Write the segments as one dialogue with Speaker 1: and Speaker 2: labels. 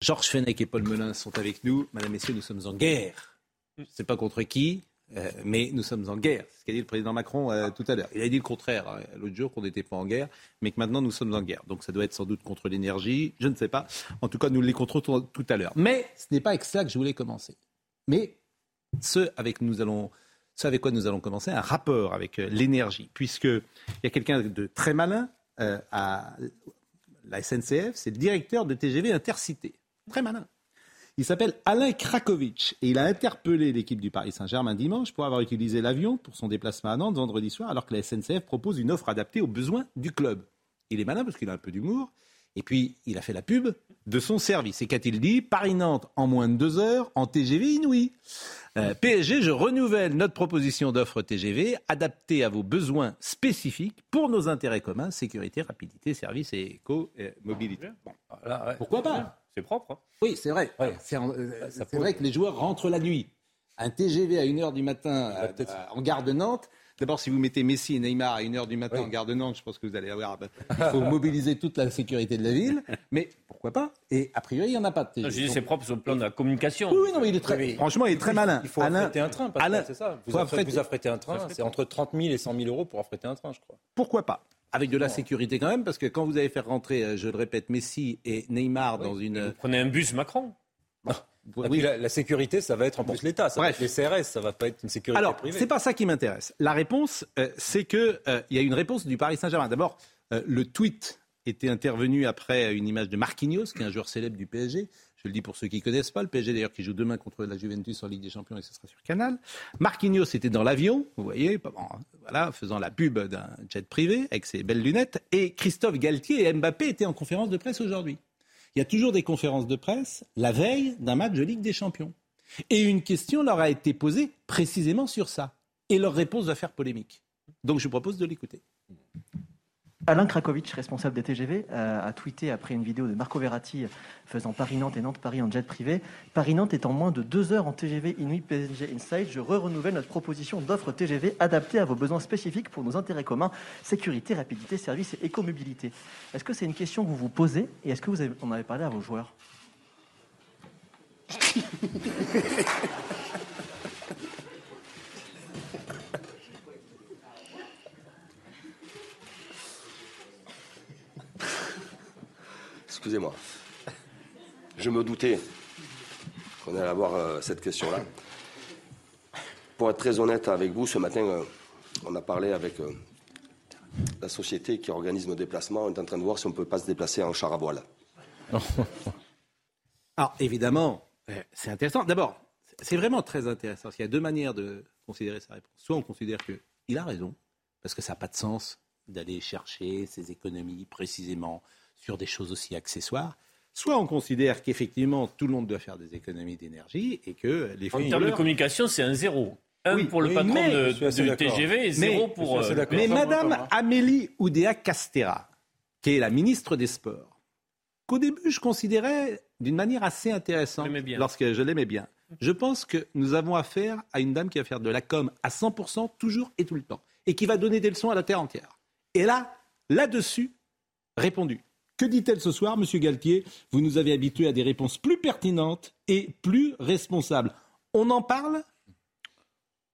Speaker 1: Georges Fenech et Paul Melun sont avec nous. Madame, Messieurs, nous sommes en guerre. Je ne sais pas contre qui, euh, mais nous sommes en guerre. C'est ce qu'a dit le président Macron euh, tout à l'heure. Il a dit le contraire hein, l'autre jour, qu'on n'était pas en guerre, mais que maintenant nous sommes en guerre. Donc ça doit être sans doute contre l'énergie, je ne sais pas. En tout cas, nous les contrôlons tout à l'heure. Mais ce n'est pas avec ça que je voulais commencer. Mais ce avec, nous allons, ce avec quoi nous allons commencer, un rapport avec euh, l'énergie, puisqu'il y a quelqu'un de très malin à la SNCF, c'est le directeur de TGV Intercité. Très malin. Il s'appelle Alain Krakowicz et il a interpellé l'équipe du Paris Saint-Germain dimanche pour avoir utilisé l'avion pour son déplacement à Nantes vendredi soir alors que la SNCF propose une offre adaptée aux besoins du club. Il est malin parce qu'il a un peu d'humour et puis il a fait la pub de son service. Et qu'a-t-il dit? Paris-Nantes en moins de deux heures en TGV inouï. Euh, PSG, je renouvelle notre proposition d'offre TGV adaptée à vos besoins spécifiques pour nos intérêts communs, sécurité, rapidité, service et éco-mobilité. Pourquoi pas
Speaker 2: c'est propre. Hein.
Speaker 1: Oui, c'est vrai. C'est euh, vrai que les joueurs rentrent la nuit. Un TGV à 1h du matin euh, en gare de Nantes. D'abord, si vous mettez Messi et Neymar à 1h du matin en gare de Nantes, je pense que vous allez avoir. Il faut mobiliser toute la sécurité de la ville. Mais pourquoi pas? Et a priori, il n'y en a pas de TGV.
Speaker 2: Je dis c'est propre sur le plan de la communication.
Speaker 1: Oui, non, mais il est très. Franchement, il est très malin.
Speaker 3: Il faut affréter un train, c'est ça. Vous, affrétez, un train, c'est entre 30 000 et 100 000 euros pour affréter un train, je crois.
Speaker 1: Pourquoi pas? Avec de la sécurité quand même, parce que quand vous allez faire rentrer, euh, je le répète, Messi et Neymar dans une.
Speaker 2: Vous prenez un bus Macron
Speaker 3: oui. La, sécurité, ça va être en plus l'État, ça va être les CRS, ça va pas être une sécurité
Speaker 1: Alors,
Speaker 3: privée.
Speaker 1: c'est pas ça qui m'intéresse. La réponse, euh, c'est que euh, il y a une réponse du Paris Saint-Germain. D'abord, le tweet était intervenu après une image de Marquinhos, qui est un joueur célèbre du PSG, je le dis pour ceux qui ne connaissent pas, le PSG d'ailleurs qui joue demain contre la Juventus en Ligue des Champions et ce sera sur Canal. Marquinhos était dans l'avion, vous voyez, voilà, faisant la pub d'un jet privé avec ses belles lunettes. Et Christophe Galtier et Mbappé étaient en conférence de presse aujourd'hui. Il y a toujours des conférences de presse la veille d'un match de Ligue des Champions. Et une question leur a été posée précisément sur ça. Et leur réponse va faire polémique. Donc je vous propose de l'écouter.
Speaker 4: Alain Krakowicz, responsable des TGV, euh, a tweeté après une vidéo de Marco Verratti faisant Paris-Nantes et Nantes-Paris en jet privé. Paris-Nantes est en moins de deux heures en TGV Inuit PSG Inside. Je re-renouvelle notre proposition d'offre TGV adaptée à vos besoins spécifiques pour nos intérêts communs, sécurité, rapidité, service et écomobilité. Est-ce que c'est une question que vous vous posez et est-ce que vous en avez parlé à vos joueurs?
Speaker 5: excusez-moi. Je me doutais qu'on allait avoir euh, cette question-là. Pour être très honnête avec vous, ce matin, euh, on a parlé avec euh, la société qui organise nos déplacements. On est en train de voir si on ne peut pas se déplacer en char à voile.
Speaker 1: Alors, évidemment, c'est intéressant. D'abord, c'est vraiment très intéressant. Il y a deux manières de considérer sa réponse. Soit on considère qu'il a raison, parce que ça n'a pas de sens d'aller chercher ses économies précisément sur des choses aussi accessoires. Soit on considère qu'effectivement tout le monde doit faire des économies d'énergie et que les
Speaker 2: En termes de communication, c'est un zéro. Un pour le patron de, TGV et zéro pour.
Speaker 1: Euh, mais Madame Amélie Oudéa Castera, qui est la ministre des Sports, qu'au début je considérais d'une manière assez intéressante, lorsque je l'aimais bien. Je pense que nous avons affaire à une dame qui va faire de la com à 100% toujours et tout le temps et qui va donner des leçons à la terre entière. Et là, là-dessus, répondu. Que dit-elle ce soir, Monsieur Galtier? Vous nous avez habitués à des réponses plus pertinentes et plus responsables. On en parle?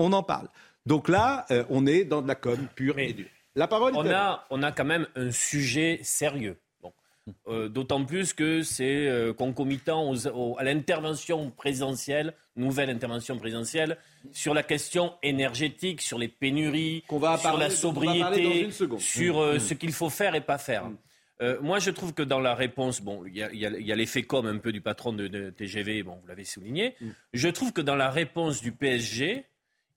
Speaker 1: On en parle. Donc là, euh, on est dans de la com pure et dure. La parole
Speaker 2: on a, on a quand même un sujet sérieux. Euh, d'autant plus que c'est euh, concomitant à l'intervention présidentielle, nouvelle intervention présidentielle, sur la question énergétique, sur les pénuries, sur la sobriété, sur mmh. ce qu'il faut faire et pas faire. Mmh. Euh, moi, je trouve que dans la réponse, bon, il y a, l'effet com un peu du patron de, TGV, bon, vous l'avez souligné. Mm. Je trouve que dans la réponse du PSG,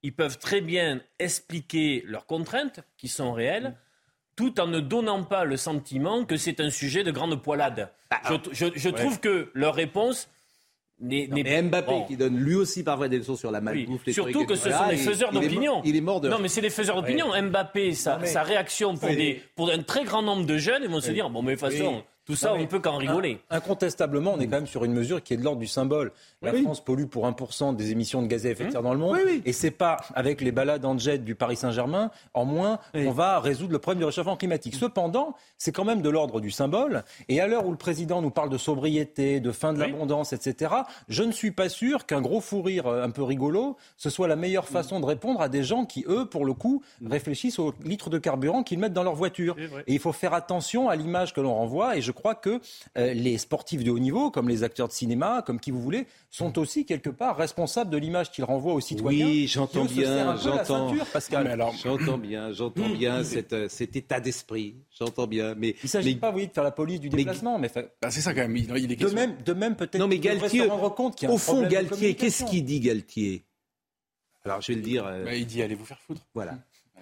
Speaker 2: ils peuvent très bien expliquer leurs contraintes, qui sont réelles, tout en ne donnant pas le sentiment que c'est un sujet de grande poilade. Bah, je, trouve que leur réponse
Speaker 1: mais Mbappé qui donne lui aussi parfois des leçons sur la malbouffe.
Speaker 2: Oui. Surtout que ce sont des faiseurs d'opinion.
Speaker 1: Il, est mort de.
Speaker 2: Non, mais c'est des faiseurs d'opinion. Mbappé, sa, sa réaction pour, des, pour un très grand nombre de jeunes, ils vont se dire bon, mais de toute façon. Tout ça, on ne peut qu'en rigoler.
Speaker 3: Incontestablement, on est quand même sur une mesure qui est de l'ordre du symbole. La France pollue pour 1% des émissions de gaz à effet de serre dans le monde. Et c'est pas avec les balades en jet du Paris Saint-Germain, en moins, qu'on va résoudre le problème du réchauffement climatique. Cependant, c'est quand même de l'ordre du symbole. Et à l'heure où le président nous parle de sobriété, de fin de l'abondance, etc., je ne suis pas sûr qu'un gros fou rire euh, un peu rigolo, ce soit la meilleure façon de répondre à des gens qui, eux, pour le coup, réfléchissent au litre de carburant qu'ils mettent dans leur voiture. Et il faut faire attention à l'image que l'on renvoie. Et je crois que euh, les sportifs de haut niveau, comme les acteurs de cinéma, comme qui vous voulez, sont aussi quelque part responsables de l'image qu'ils renvoient aux citoyens.
Speaker 1: Oui, j'entends bien, j'entends. J'entends bien, j'entends bien euh, cet, état d'esprit. J'entends bien, mais
Speaker 3: il ne s'agit pas, oui, de faire la police du déplacement, mais,
Speaker 6: bah, c'est ça quand même. Il, est
Speaker 3: de même, de même peut-être.
Speaker 1: Non, mais Galtier, rendre compte qu'il y a au fond, Galtier, qu'est-ce qu'il dit, Galtier? Alors, je vais le dire. Euh,
Speaker 6: bah, il dit allez vous faire foutre.
Speaker 1: Voilà.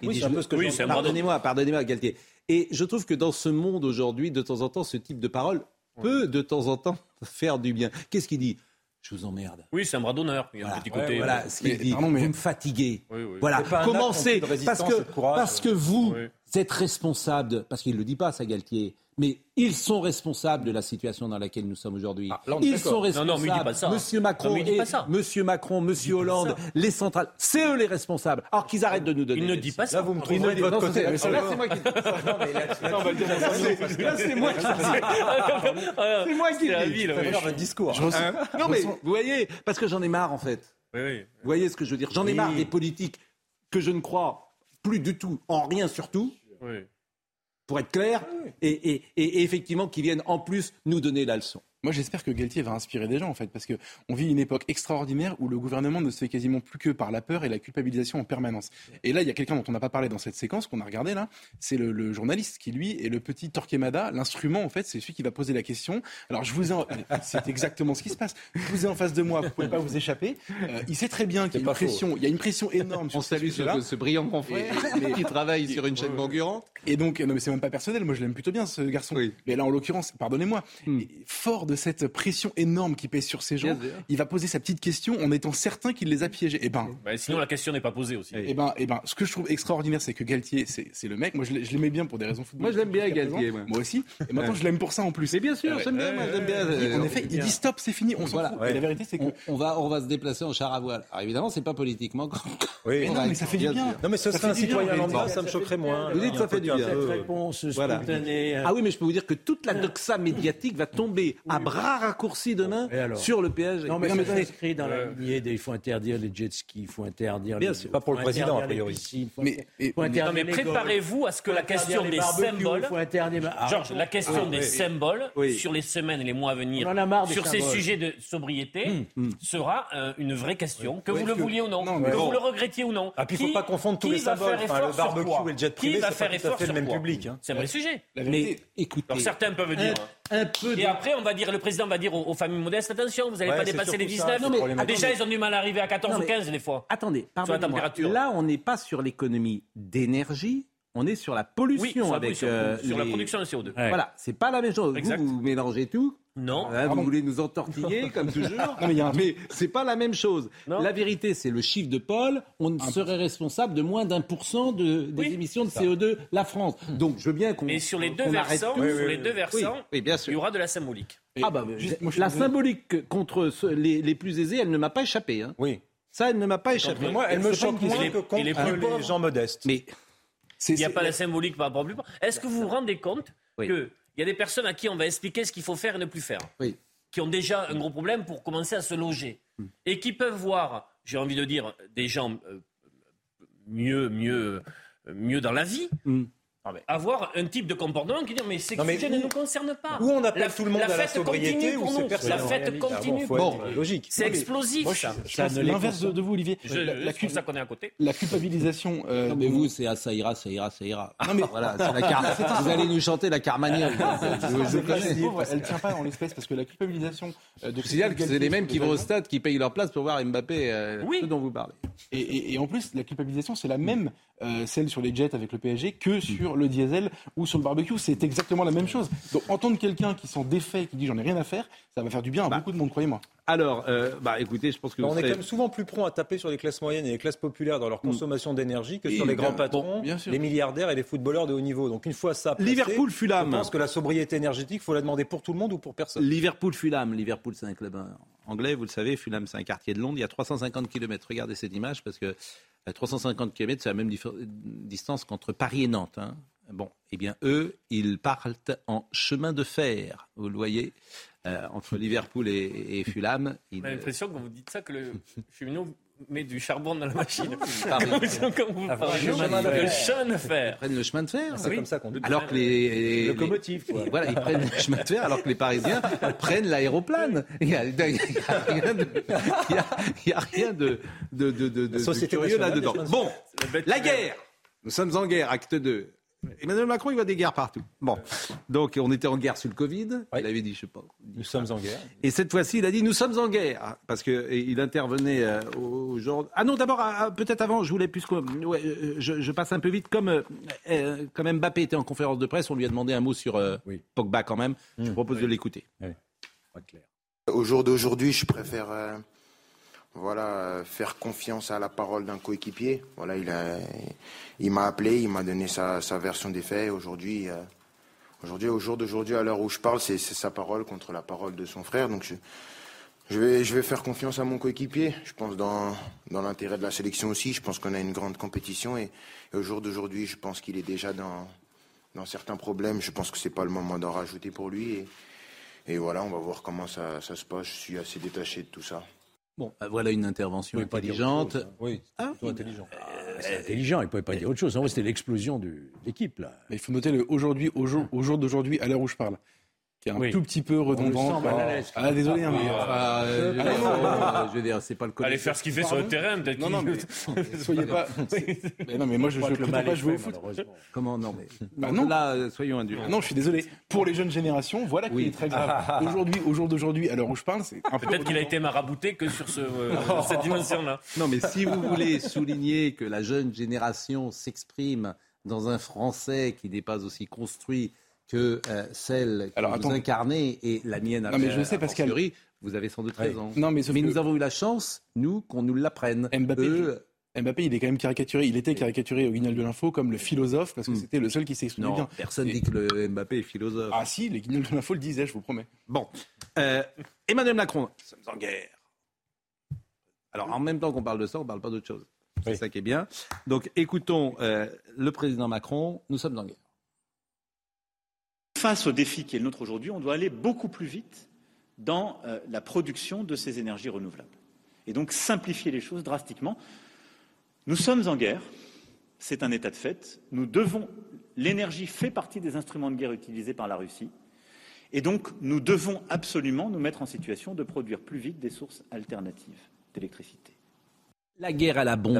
Speaker 1: Il oui, dit, je... que oui, pardonnez-moi, pardonnez-moi, Galtier. Et je trouve que dans ce monde aujourd'hui, de temps en temps, ce type de parole peut de temps en temps faire du bien. Qu'est-ce qu'il dit? Je vous emmerde.
Speaker 2: Oui, c'est un bras d'honneur. Il y a
Speaker 1: voilà,
Speaker 2: un petit côté.
Speaker 1: voilà euh, ce qu'il dit. Vous me fatiguez. Voilà. Commencez. Parce que, parce que vous êtes responsable, parce qu'il ne le dit pas, ça, Galtier, mais ils sont responsables de la situation dans laquelle nous sommes aujourd'hui. Ah, ils sont responsables. Non, non, pas ça. Monsieur Macron, et, Monsieur Macron, Monsieur Hollande, les centrales, c'est eux les responsables. Alors qu'ils arrêtent de nous donner.
Speaker 2: Il ne dit pas ça.
Speaker 3: Là, vous me trouvez de votre côté.
Speaker 1: Là, c'est moi qui. Là, c'est moi qui. C'est moi qui.
Speaker 3: C'est un discours.
Speaker 1: Non, mais vous voyez, parce que j'en ai marre en fait. Vous voyez ce que je veux dire J'en ai marre des politiques que je ne crois plus du tout en rien surtout. Oui pour être clair, et, effectivement qu'ils viennent en plus nous donner la leçon.
Speaker 6: Moi, j'espère que Galtier va inspirer des gens, en fait, parce qu'on vit une époque extraordinaire où le gouvernement ne se fait quasiment plus que par la peur et la culpabilisation en permanence. Et là, il y a quelqu'un dont on n'a pas parlé dans cette séquence qu'on a regardé là, c'est le, journaliste qui, lui, est le petit Torquemada. L'instrument, en fait, c'est celui qui va poser la question. Alors, je vous en... c'est exactement ce qui se passe. Je vous ai en face de moi, vous pouvez pas vous échapper. Euh, il sait très bien qu'il y a une pression, il y a une pression énorme.
Speaker 1: On salue ce, ce, brillant confrère qui travaille sur une chaîne concurrente.
Speaker 6: Et donc, non, mais c'est même pas personnel. Moi, je l'aime plutôt bien, ce garçon. Mais là, en l'occurrence, pardonnez-moi, hmm. fort de cette pression énorme qui pèse sur ces gens, il va poser sa petite question en étant certain qu'il les a piégés. Et eh ben,
Speaker 2: bah, sinon la question n'est pas posée aussi.
Speaker 6: Et eh ben, et eh ben, ce que je trouve extraordinaire, c'est que Galtier, c'est le mec. Moi, je l'aimais bien pour des raisons footballistiques.
Speaker 1: Moi, je l'aime bien Galtier.
Speaker 6: Moi. aussi. Et maintenant, je l'aime pour ça en plus.
Speaker 1: Mais bien sûr, j'aime bien. j'aime bien.
Speaker 6: En effet, il dit stop, c'est fini. On voilà. La vérité, c'est que
Speaker 1: on va, on va se déplacer en char à voile. Alors évidemment, c'est pas politiquement.
Speaker 6: Oui. non, mais ça fait du bien.
Speaker 3: Non, mais ce serait un citoyen lambda, ça me choquerait moins.
Speaker 1: Vous dites ça fait du bien. réponse spontanée. Ah oui, mais je peux vous dire que toute la doxa médiatique va tomber à bras raccourcis demain sur le péage.
Speaker 7: Non, mais c'est inscrit dans la lignée il faut interdire les jet skis, il faut interdire.
Speaker 1: Bien sûr,
Speaker 3: pas pour le président, a priori.
Speaker 2: mais, mais préparez-vous à ce que la question des symboles. Georges, la question des symboles sur les semaines et les mois à venir, sur ces sujets de sobriété, hum, hum. sera euh, une vraie question, que vous le vouliez ou non, que vous le regrettiez ou non.
Speaker 3: Ah, puis il ne faut pas confondre tous les symboles. Le barbecue et le jet privé,
Speaker 2: c'est pas tout à fait
Speaker 3: le même public.
Speaker 2: C'est un vrai sujet.
Speaker 1: Mais écoutez.
Speaker 2: Certains peuvent dire. Et après, on va dire, le président va dire aux familles modestes, attention, vous n'allez pas dépasser les 19. Non, mais, déjà, ils ont du mal à arriver à 14 ou 15 des fois.
Speaker 1: Attendez, pardonnez Là, on n'est pas sur l'économie d'énergie, on est sur la pollution
Speaker 2: sur
Speaker 1: avec
Speaker 2: euh, sur la production de CO2.
Speaker 1: Voilà, c'est pas la même chose. Vous, vous mélangez tout.
Speaker 2: Non.
Speaker 1: vous voulez nous entortiller comme toujours. non, mais, mais c'est pas la même chose. La vérité, c'est le chiffre de Paul. On serait responsable de moins d'un pour cent des émissions de CO2 la France. Donc je veux bien qu'on.
Speaker 2: Mais sur les deux versants, sur les deux versants, bien sûr. il y aura de la symbolique.
Speaker 1: ah bah, la symbolique contre les, plus aisés, elle ne m'a pas échappé. Hein.
Speaker 3: Oui.
Speaker 1: Ça, elle ne m'a pas échappé.
Speaker 3: Moi, elle me choque moins que contre les, plus les gens modestes.
Speaker 2: Mais il n'y a pas la symbolique par rapport au plus. Est-ce que vous vous rendez compte qu'il y a des personnes à qui on va expliquer ce qu'il faut faire et ne plus faire Qui ont déjà un gros problème pour commencer à se loger. Hmm. Et qui peuvent voir, j'ai envie de dire, des gens euh, mieux, mieux, mieux dans la vie. Hmm. Ah, avoir un type de comportement qui dit mais c'est sujet ne nous concerne pas.
Speaker 3: Où on appelle tout le monde à la sobriété ou c'est
Speaker 2: La fête continue.
Speaker 3: bon, logique.
Speaker 2: C'est explosif.
Speaker 6: ça. l'inverse de, vous, Olivier.
Speaker 2: Je, la, ça qu'on est à côté.
Speaker 6: La culpabilisation.
Speaker 1: Euh, non, mais vous, c'est ah, ça ira, ça ira, ça ira. Non, mais voilà, la car... vous allez nous chanter la Carmagnole.
Speaker 6: je, connais. Elle tient pas en l'espèce parce que la culpabilisation.
Speaker 1: Euh, de signale que c'est les mêmes qui vont au stade qui payent leur place pour voir Mbappé. Euh, ce dont vous parlez.
Speaker 6: Et en plus, la culpabilisation, c'est la même euh, celle sur les jets avec le PSG que sur le diesel ou sur le barbecue. C'est exactement la même chose. Donc entendre quelqu'un qui s'en défait, qui dit j'en ai rien à faire, ça va faire du bien à
Speaker 1: Bah.
Speaker 6: beaucoup de monde, croyez-moi.
Speaker 1: Alors, euh, bah, écoutez, je pense que
Speaker 3: on
Speaker 1: vous
Speaker 3: est
Speaker 1: serez-
Speaker 3: quand même souvent plus prompt à taper sur les classes moyennes et les classes populaires dans leur consommation d'énergie que sur les grands patrons,
Speaker 6: bon, bien sûr.
Speaker 3: les milliardaires et les footballeurs de haut niveau. Donc une fois ça placé,
Speaker 1: Liverpool,
Speaker 3: je
Speaker 1: Fulham.
Speaker 3: pense que la sobriété énergétique, faut la demander pour tout le monde ou pour personne.
Speaker 1: Liverpool-Fulham. Liverpool, c'est un club euh, anglais, vous le savez. Fulham, c'est un quartier de Londres. Il y a 350 km. Regardez cette image parce que 350 km, c'est la même distance qu'entre Paris et Nantes. hein. Bon, eh bien, eux, ils partent en chemin de fer. Vous le voyez, euh, entre Liverpool et, et Fulham.
Speaker 2: On a l'impression quand vous dites ça que le cheminot met du charbon dans la machine. Vous
Speaker 3: Ah,
Speaker 2: parlez
Speaker 3: le chemin de fer.
Speaker 1: Ils prennent le chemin de fer.
Speaker 3: C'est
Speaker 2: oui.
Speaker 3: comme ça qu'on dit.
Speaker 1: Alors que les, les-
Speaker 7: Locomotive, quoi.
Speaker 1: les- voilà, ils prennent le chemin de fer, alors que les Parisiens prennent l'aéroplane. Il n'y a, il y a rien de, il y a- il y a rien de, de, de, de- de curieux là-dedans. Bon,
Speaker 2: La
Speaker 1: guerre. Nous sommes en guerre, acte 2. Emmanuel Macron, il voit des guerres partout. Bon, donc on était en guerre sur le Covid.
Speaker 3: Oui.
Speaker 1: Il avait dit, je sais pas.
Speaker 3: Nous sommes en guerre.
Speaker 1: Et cette fois-ci, il a dit nous sommes en guerre parce que il intervenait euh, au genre. Ah non, d'abord ah, ah, peut-être avant, je voulais plus ouais, euh, je, je passe un peu vite comme euh, euh, comme Mbappé était en conférence de presse, on lui a demandé un mot sur euh,
Speaker 7: Oui.
Speaker 1: Pogba quand même. Je vous propose de l'écouter.
Speaker 8: Au jour d'aujourd'hui, je préfère euh, voilà, euh, faire confiance à la parole d'un coéquipier. Voilà, il m'a appelé, il m'a donné sa, version des faits. Aujourd'hui, euh, aujourd'hui, au jour d'aujourd'hui, à l'heure où je parle, c'est sa parole contre la parole de son frère. Donc, je, vais, faire confiance à mon coéquipier. Je pense dans, dans l'intérêt de la sélection aussi. Je pense qu'on a une grande compétition et, et au jour d'aujourd'hui, je pense qu'il est déjà dans, dans certains problèmes. Je pense que c'est pas le moment d'en rajouter pour lui. Et, voilà, on va voir comment ça se passe. Je suis assez détaché de tout ça.
Speaker 1: Bon, bah, voilà une intervention
Speaker 7: pouvez pas dire
Speaker 1: intelligente.
Speaker 7: chose, hein.
Speaker 3: Oui,
Speaker 1: Ah,
Speaker 3: plutôt intelligent.
Speaker 7: C'est intelligent, il ne pouvait pas dire autre chose. En vrai, c'était l'explosion de l'équipe, là.
Speaker 6: Mais il faut noter le aujourd'hui, au jour, au jour d'aujourd'hui, à l'heure où je parle, qui est un
Speaker 7: Oui.
Speaker 6: tout petit peu redondant.
Speaker 7: sent mal à l'aise.
Speaker 6: Ah, désolé, mais,
Speaker 1: Ah, euh, je veux dire, euh, je veux dire, c'est pas le
Speaker 2: Allez
Speaker 1: collège.
Speaker 2: faire ce qu'il fait sur le terrain, peut-être
Speaker 6: Non, non, mais soyez pas. Mais non, mais moi, je,
Speaker 7: le
Speaker 6: prétends
Speaker 7: mal
Speaker 6: pas jouer au foot.
Speaker 1: Comment non mais
Speaker 6: Bah non.
Speaker 1: là, euh, soyons indulgents.
Speaker 6: Ah Non, je suis désolé. Pour les jeunes générations, voilà qui est très grave. Aujourd'hui, au jour d'aujourd'hui, à l'heure où je parle, c'est.
Speaker 2: Peut-être qu'il a été marabouté que sur ce, euh, cette dimension-là.
Speaker 1: Non, mais si vous voulez souligner que la jeune génération s'exprime dans un français qui n'est pas aussi construit que euh, celle que
Speaker 6: Alors,
Speaker 1: vous
Speaker 6: attends.
Speaker 1: incarnez et la mienne
Speaker 6: Non, mais je sais,
Speaker 1: a
Speaker 6: Pascal.
Speaker 1: fortiori, vous avez sans doute raison.
Speaker 6: Non, mais que-
Speaker 1: nous avons eu la chance, nous, qu'on nous l'apprenne.
Speaker 6: Mbappé,
Speaker 1: Eux,
Speaker 6: Mbappé, il est quand même caricaturé. Il était caricaturé au Guignol de l'Info comme le philosophe parce que
Speaker 1: Mm.
Speaker 6: c'était le seul qui s'exprimait
Speaker 1: non,
Speaker 6: bien.
Speaker 1: personne
Speaker 6: Et-
Speaker 1: dit que le Mbappé est philosophe.
Speaker 6: Ah si, les Guignols de l'Info le disaient, je vous promets.
Speaker 1: Bon, Euh, Emmanuel Macron, nous sommes en guerre. Alors, en même temps qu'on parle de ça, on ne parle pas d'autre chose. C'est
Speaker 3: Oui.
Speaker 1: ça qui est bien. Donc, écoutons euh, le président Macron, nous sommes en guerre.
Speaker 9: Face au défi qui est le nôtre aujourd'hui, on doit aller beaucoup plus vite dans euh, la production de ces énergies renouvelables. Et donc simplifier les choses drastiquement. Nous sommes en guerre, c'est un état de fait. Nous devons. L'énergie fait partie des instruments de guerre utilisés par la Russie. Et donc nous devons absolument nous mettre en situation de produire plus vite des sources alternatives d'électricité.
Speaker 1: La guerre à la bon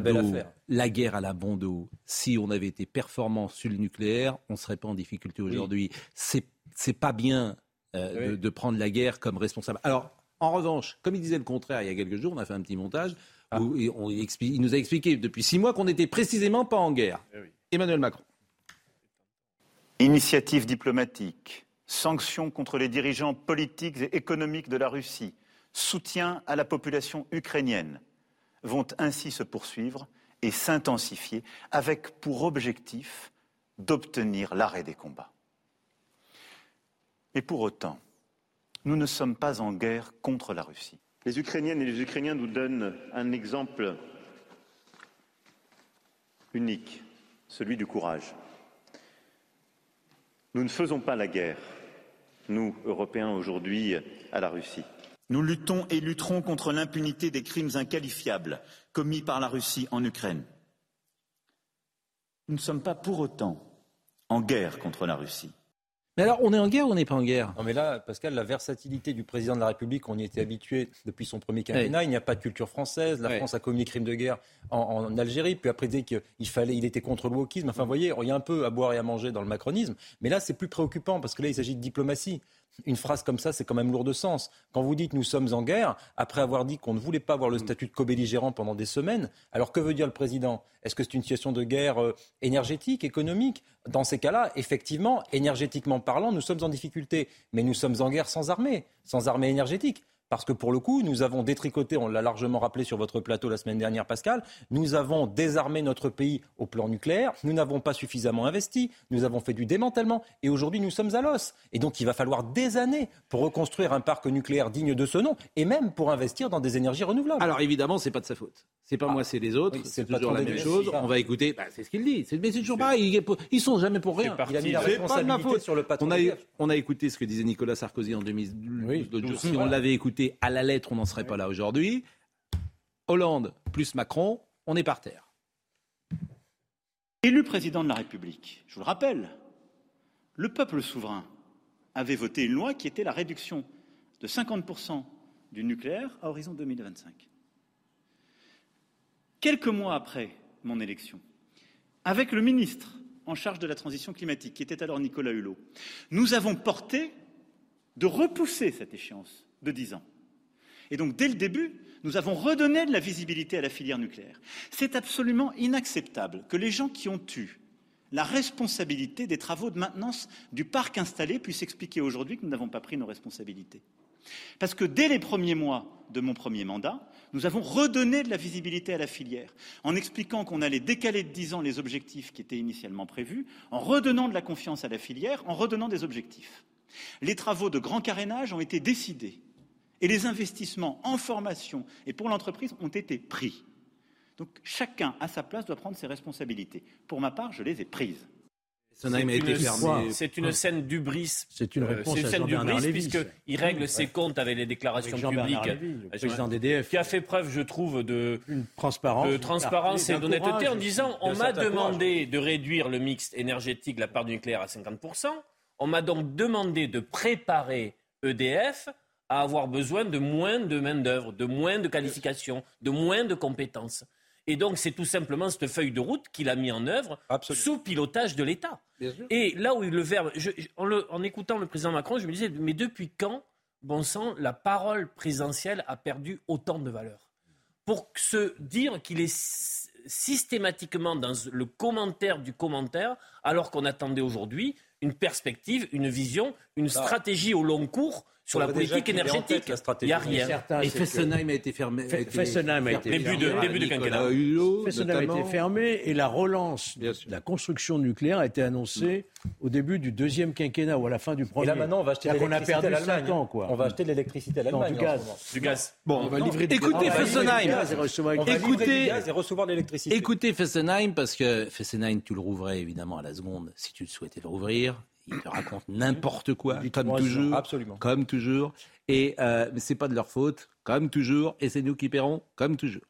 Speaker 3: La
Speaker 1: guerre à la bon dos. Si on avait été performant sur le nucléaire, on ne serait pas en difficulté aujourd'hui. C'est c'est pas bien euh, de,
Speaker 3: Oui.
Speaker 1: de prendre la guerre comme responsable. Alors, en revanche, comme il disait le contraire il y a quelques jours, on a fait un petit montage
Speaker 3: Ah.
Speaker 1: où il, on expli- il nous a expliqué depuis six mois qu'on n'était précisément pas en guerre. Emmanuel Macron.
Speaker 9: Initiatives diplomatiques, sanctions contre les dirigeants politiques et économiques de la Russie, soutien à la population ukrainienne vont ainsi se poursuivre et s'intensifier avec pour objectif d'obtenir l'arrêt des combats. Et pour autant, nous ne sommes pas en guerre contre la Russie. Les Ukrainiennes et les Ukrainiens nous donnent un exemple unique, celui du courage. Nous ne faisons pas la guerre, nous, Européens, aujourd'hui, à la Russie. Nous luttons et lutterons contre l'impunité des crimes inqualifiables commis par la Russie en Ukraine. Nous ne sommes pas pour autant en guerre contre la Russie.
Speaker 1: Mais alors, on est en guerre ou on n'est pas en guerre?
Speaker 3: Non mais là, Pascal, la versatilité du président de la République, on y était habitué depuis son premier quinquennat. Il n'y a pas de culture française. La. France a commis des crimes de guerre en, en Algérie. Puis après, dès qu'il fallait, il était contre le wokisme. Enfin, vous voyez, il y a un peu à boire et à manger dans le macronisme. Mais là, c'est plus préoccupant parce que là, il s'agit de diplomatie. Une phrase comme ça, c'est quand même lourd de sens. Quand vous dites nous sommes en guerre, après avoir dit qu'on ne voulait pas avoir le statut de co-belligérant pendant des semaines, alors que veut dire le président? Est-ce que c'est une situation de guerre euh, énergétique, économique? Dans ces cas-là, effectivement, énergétiquement parlant, nous sommes en difficulté. Mais nous sommes en guerre sans armée, sans armée énergétique. Parce que pour le coup, nous avons détricoté, on l'a largement rappelé sur votre plateau la semaine dernière, Pascal, nous avons désarmé notre pays au plan nucléaire, nous n'avons pas suffisamment investi, nous avons fait du démantèlement, et aujourd'hui nous sommes à l'os. Et donc il va falloir des années pour reconstruire un parc nucléaire digne de ce nom, et même pour investir dans des énergies renouvelables.
Speaker 1: Alors évidemment, c'est pas de sa faute. C'est pas
Speaker 3: Ah.
Speaker 1: moi, c'est les autres.
Speaker 3: Oui,
Speaker 1: c'est toujours la même chose. On va écouter. Bah, c'est ce qu'il dit. Mais c'est toujours pareil. Ils, sont jamais pour rien.
Speaker 3: Il a mis la
Speaker 1: C'est pas de ma
Speaker 3: responsabilité
Speaker 1: faute.
Speaker 3: sur le patron
Speaker 1: On a, on écouté ce que disait Nicolas Sarkozy en 2012.
Speaker 7: Oui.
Speaker 1: Si on l'avait écouté à la lettre, on n'en serait pas là aujourd'hui. Hollande plus Macron, on est par terre.
Speaker 9: Élu président de la République, je vous le rappelle, le peuple souverain avait voté une loi qui était la réduction de 50% du nucléaire à horizon 2025. Quelques mois après mon élection, avec le ministre en charge de la transition climatique, qui était alors Nicolas Hulot, nous avons porté de repousser cette échéance de 10 ans. Et donc, dès le début, nous avons redonné de la visibilité à la filière nucléaire. C'est absolument inacceptable que les gens qui ont eu la responsabilité des travaux de maintenance du parc installé puissent expliquer aujourd'hui que nous n'avons pas pris nos responsabilités. Parce que dès les premiers mois de mon premier mandat, nous avons redonné de la visibilité à la filière, en expliquant qu'on allait décaler de 10 ans les objectifs qui étaient initialement prévus, en redonnant de la confiance à la filière, en redonnant des objectifs. Les travaux de grand carénage ont été décidés et les investissements en formation et pour l'entreprise ont été pris. Donc chacun à sa place doit prendre ses responsabilités. Pour ma part, je les ai prises.
Speaker 2: C'est
Speaker 1: été
Speaker 2: une-
Speaker 1: fermé.
Speaker 2: C'est une scène d'ubris.
Speaker 7: C'est une
Speaker 2: Euh,
Speaker 7: réponse
Speaker 2: une
Speaker 7: à
Speaker 2: scène
Speaker 7: Jean-Bernard
Speaker 2: d'ubris
Speaker 7: Lévy.
Speaker 2: puisqu'il règle ses comptes avec les déclarations
Speaker 7: Avec
Speaker 2: publiques.
Speaker 7: Lévy, le président d'EDF.
Speaker 2: Qui a fait preuve, je trouve, de,
Speaker 7: Une transparence.
Speaker 2: de transparence et d'honnêteté en disant on m'a demandé de réduire le mix énergétique, la part du nucléaire à 50%. On m'a donc demandé de préparer EDF à avoir besoin de moins de main-d'œuvre, de moins de qualifications, de moins de compétences. Et donc, c'est tout simplement cette feuille de route qu'il a mis en œuvre
Speaker 3: Absolument.
Speaker 2: sous pilotage de l'État. Et là où le verbe, je- je- en, le- en écoutant le président Macron, je me disais, mais depuis quand, bon sang, la parole présidentielle a perdu autant de valeur? Pour se dire qu'il est sy- systématiquement dans le commentaire du commentaire, alors qu'on attendait aujourd'hui une perspective, une vision, une stratégie au long cours sur la politique énergétique.
Speaker 3: la
Speaker 2: Il
Speaker 3: stratégie.
Speaker 2: n'y a
Speaker 7: Et
Speaker 2: rien.
Speaker 7: certain,
Speaker 1: Et Fessenheim a été fermé.
Speaker 7: Fe- Fessenheim a été
Speaker 2: Début de-
Speaker 7: fermé.
Speaker 2: début du quinquennat.
Speaker 1: Hulot,
Speaker 7: Fessenheim a été fermé et la relance de la construction nucléaire a été annoncée au début du deuxième quinquennat ou à la fin du
Speaker 3: Et
Speaker 7: premier.
Speaker 3: là maintenant, on va acheter l'électricité à
Speaker 7: perdu
Speaker 3: l'Allemagne.
Speaker 7: 5 ans, quoi.
Speaker 3: On va acheter de l'électricité à
Speaker 7: Non,
Speaker 3: l'Allemagne.
Speaker 7: du gaz.
Speaker 2: Du gaz.
Speaker 1: Bon,
Speaker 6: On va livrer des
Speaker 1: écoutez Fessenheim.
Speaker 7: et
Speaker 1: Écoutez-
Speaker 3: et recevoir de l'électricité.
Speaker 1: Écoutez Fessenheim, parce que Fessenheim, tu le rouvrais évidemment à la seconde si tu le souhaitais le rouvrir. Il te raconte n'importe quoi, comme toujours.
Speaker 3: Absolument.
Speaker 1: Comme toujours. Et euh, mais c'est pas de leur faute, comme toujours. Et c'est nous qui paierons, comme toujours.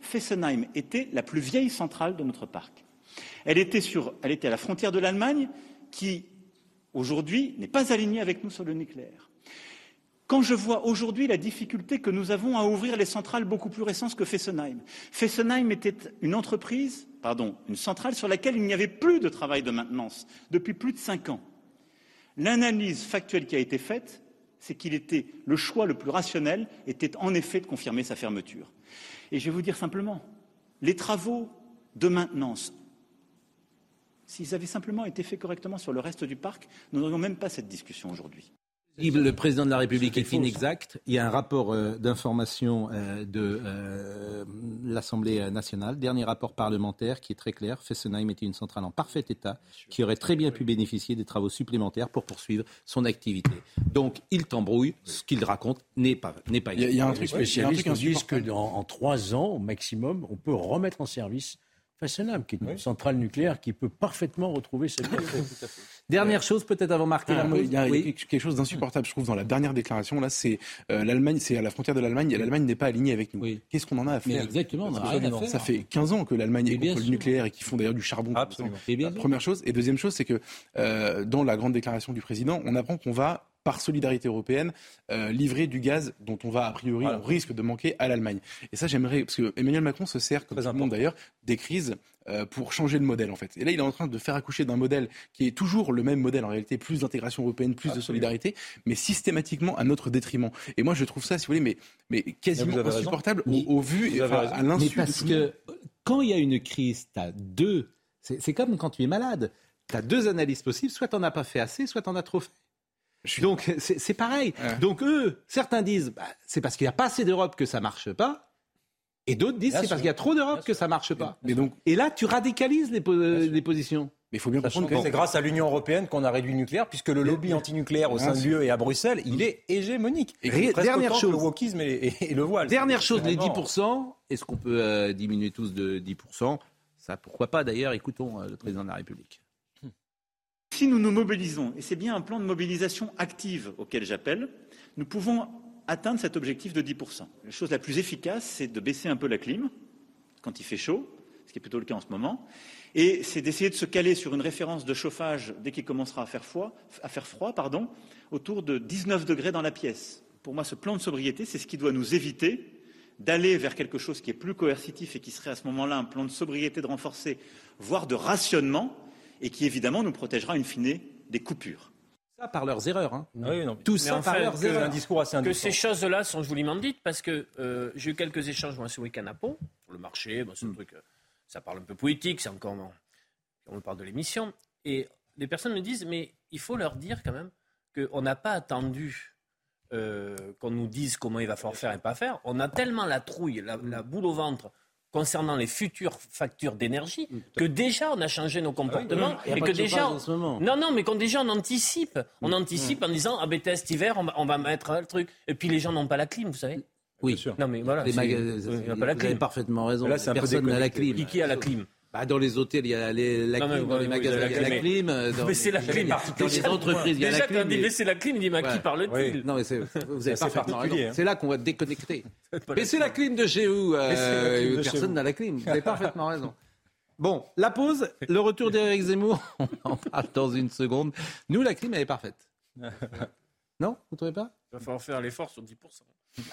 Speaker 9: Fessenheim était la plus vieille centrale de notre parc. Elle était, sur, elle était à la frontière de l'Allemagne, qui aujourd'hui n'est pas alignée avec nous sur le nucléaire. Quand je vois aujourd'hui la difficulté que nous avons à ouvrir les centrales beaucoup plus récentes que Fessenheim, Fessenheim était une centrale sur laquelle il n'y avait plus de travail de maintenance depuis plus de cinq ans. L'analyse factuelle qui a été faite, c'est qu'il était le choix le plus rationnel était en effet de confirmer sa fermeture. Et je vais vous dire simplement, les travaux de maintenance, s'ils avaient simplement été faits correctement sur le reste du parc, nous n'aurions même pas cette discussion aujourd'hui.
Speaker 1: Le président de la République est inexact. Il y a un rapport euh, d'information euh, de euh, l'Assemblée nationale, dernier rapport parlementaire qui est très clair. Fessenheim était une centrale en parfait état qui aurait très bien pu bénéficier des travaux supplémentaires pour poursuivre son activité. Donc il t'embrouille. Ce qu'il raconte n'est pas n'est pas
Speaker 6: Il y a- il y a un truc, truc
Speaker 7: nous disent que dans, en trois ans, au maximum, on peut remettre en service Fessenheim, qui est une centrale nucléaire qui peut parfaitement retrouver cette
Speaker 1: Dernière chose peut-être avant marquer
Speaker 6: Ah. Il y a
Speaker 1: Oui.
Speaker 6: quelque chose d'insupportable, je trouve, dans la dernière déclaration. Là, c'est euh, l'Allemagne, c'est à la frontière de l'Allemagne. et L'Allemagne n'est pas alignée avec nous.
Speaker 1: Oui.
Speaker 6: Qu'est-ce qu'on en a à
Speaker 1: Mais
Speaker 6: faire?
Speaker 1: exactement, on
Speaker 6: Parce
Speaker 1: rien à faire.
Speaker 6: Ça fait 15 ans que l'Allemagne est contre le nucléaire et qu'ils font d'ailleurs du charbon.
Speaker 3: Absolument.
Speaker 1: Et bien.
Speaker 6: Première chose. Et deuxième chose, c'est que euh, dans la grande déclaration du président, on apprend qu'on va par solidarité européenne, euh, livrer du gaz dont on va a priori,
Speaker 3: Voilà.
Speaker 6: on risque de manquer à l'Allemagne. Et ça, j'aimerais, parce que Emmanuel Macron se sert, comme
Speaker 3: Très
Speaker 6: tout le monde d'ailleurs, des crises euh, pour changer le modèle en fait. Et là, il est en train de faire accoucher d'un modèle qui est toujours le même modèle en réalité, plus d'intégration européenne, plus de solidarité, mais systématiquement à notre détriment. Et moi, je trouve ça, si vous voulez, mais, mais quasiment insupportable au, vu, à l'insu.
Speaker 1: Mais parce que quand il y a une crise, tu as deux. C'est comme quand tu es malade. Tu as deux analyses possibles. Soit tu n'en as pas fait assez, soit tu en as trop fait. Donc c'est pareil. Donc eux, certains disent, bah, c'est parce qu'il n'y a pas assez d'Europe que ça marche pas. Et d'autres disent c'est parce qu'il y a trop d'Europe que ça marche pas. donc... Et là, tu radicalises les, les positions.
Speaker 3: Mais il faut bien comprendre que c'est grâce à l'Union européenne qu'on a réduit le nucléaire, puisque le lobby antinucléaire au sein de l'UE et à Bruxelles, il est hégémonique.
Speaker 1: Et dernière chose,
Speaker 3: le wokisme et, le voile.
Speaker 1: Dernière chose, les 10%, est-ce qu'on peut euh, diminuer tous de 10% Ça, pourquoi pas? D'ailleurs Écoutons euh, le président de la République.
Speaker 9: Si nous nous mobilisons, et c'est bien un plan de mobilisation active auquel j'appelle, nous pouvons atteindre cet objectif de 10%. La chose la plus efficace, c'est de baisser un peu la clim quand il fait chaud, ce qui est plutôt le cas en ce moment, et c'est d'essayer de se caler sur une référence de chauffage dès qu'il commencera à faire froid, autour de 19 degrés dans la pièce. Pour moi, ce plan de sobriété, c'est ce qui doit nous éviter d'aller vers quelque chose qui est plus coercitif et qui serait à ce moment-là un plan de sobriété de renforcer, voire de rationnement, et qui évidemment nous protégera in fine des coupures.
Speaker 1: Ça par leurs erreurs. Hein.
Speaker 3: Oui,
Speaker 1: non. Tout ça par leurs erreurs.
Speaker 2: Un discours assez Que ces choses-là sont joliment dites parce que euh, j'ai eu quelques échanges moi ce week-end à Pau, pour le marché, c'est un mm. truc, euh, ça parle un peu politique, c'est encore on parle de l'émission, et les personnes me disent mais il faut leur dire quand même qu'on n'a pas attendu euh, qu'on nous dise comment il va falloir faire et pas faire. On a tellement la trouille, la boule au ventre concernant les futures factures d'énergie mm, que déjà on a changé nos comportements
Speaker 1: et que déjà
Speaker 2: non non mais quand déjà on anticipe. On mm. anticipe en disant ah ben cet hiver on va, mettre le truc. Et puis les gens n'ont pas la clim vous savez.
Speaker 1: Oui, sûr.
Speaker 2: Non mais voilà,
Speaker 1: les magasins, vous avez parfaitement raison.
Speaker 2: Là, Personne n'a la clim. Qui, qui a la clim?
Speaker 1: Bah, dans les hôtels, il y a les, la clim, dans les magasins, il y a la clim.
Speaker 2: Dans, mais c'est la clim.
Speaker 1: Dans les entreprises, il y a la clim.
Speaker 2: Déjà, quand dit c'est la clim, il dit, mais qui parle-t-il
Speaker 1: Non, mais vous avez parfaitement raison. Hein. C'est là qu'on va déconnecter. Mais c'est la clim de chez vous. Euh, personne n'a la clim. Vous avez parfaitement raison. Bon, la pause, le retour d'Éric Zemmour, on en parle dans une seconde. Nous, la clim, elle est parfaite. Non Vous ne trouvez pas?
Speaker 2: Il va falloir faire l'effort sur 10%.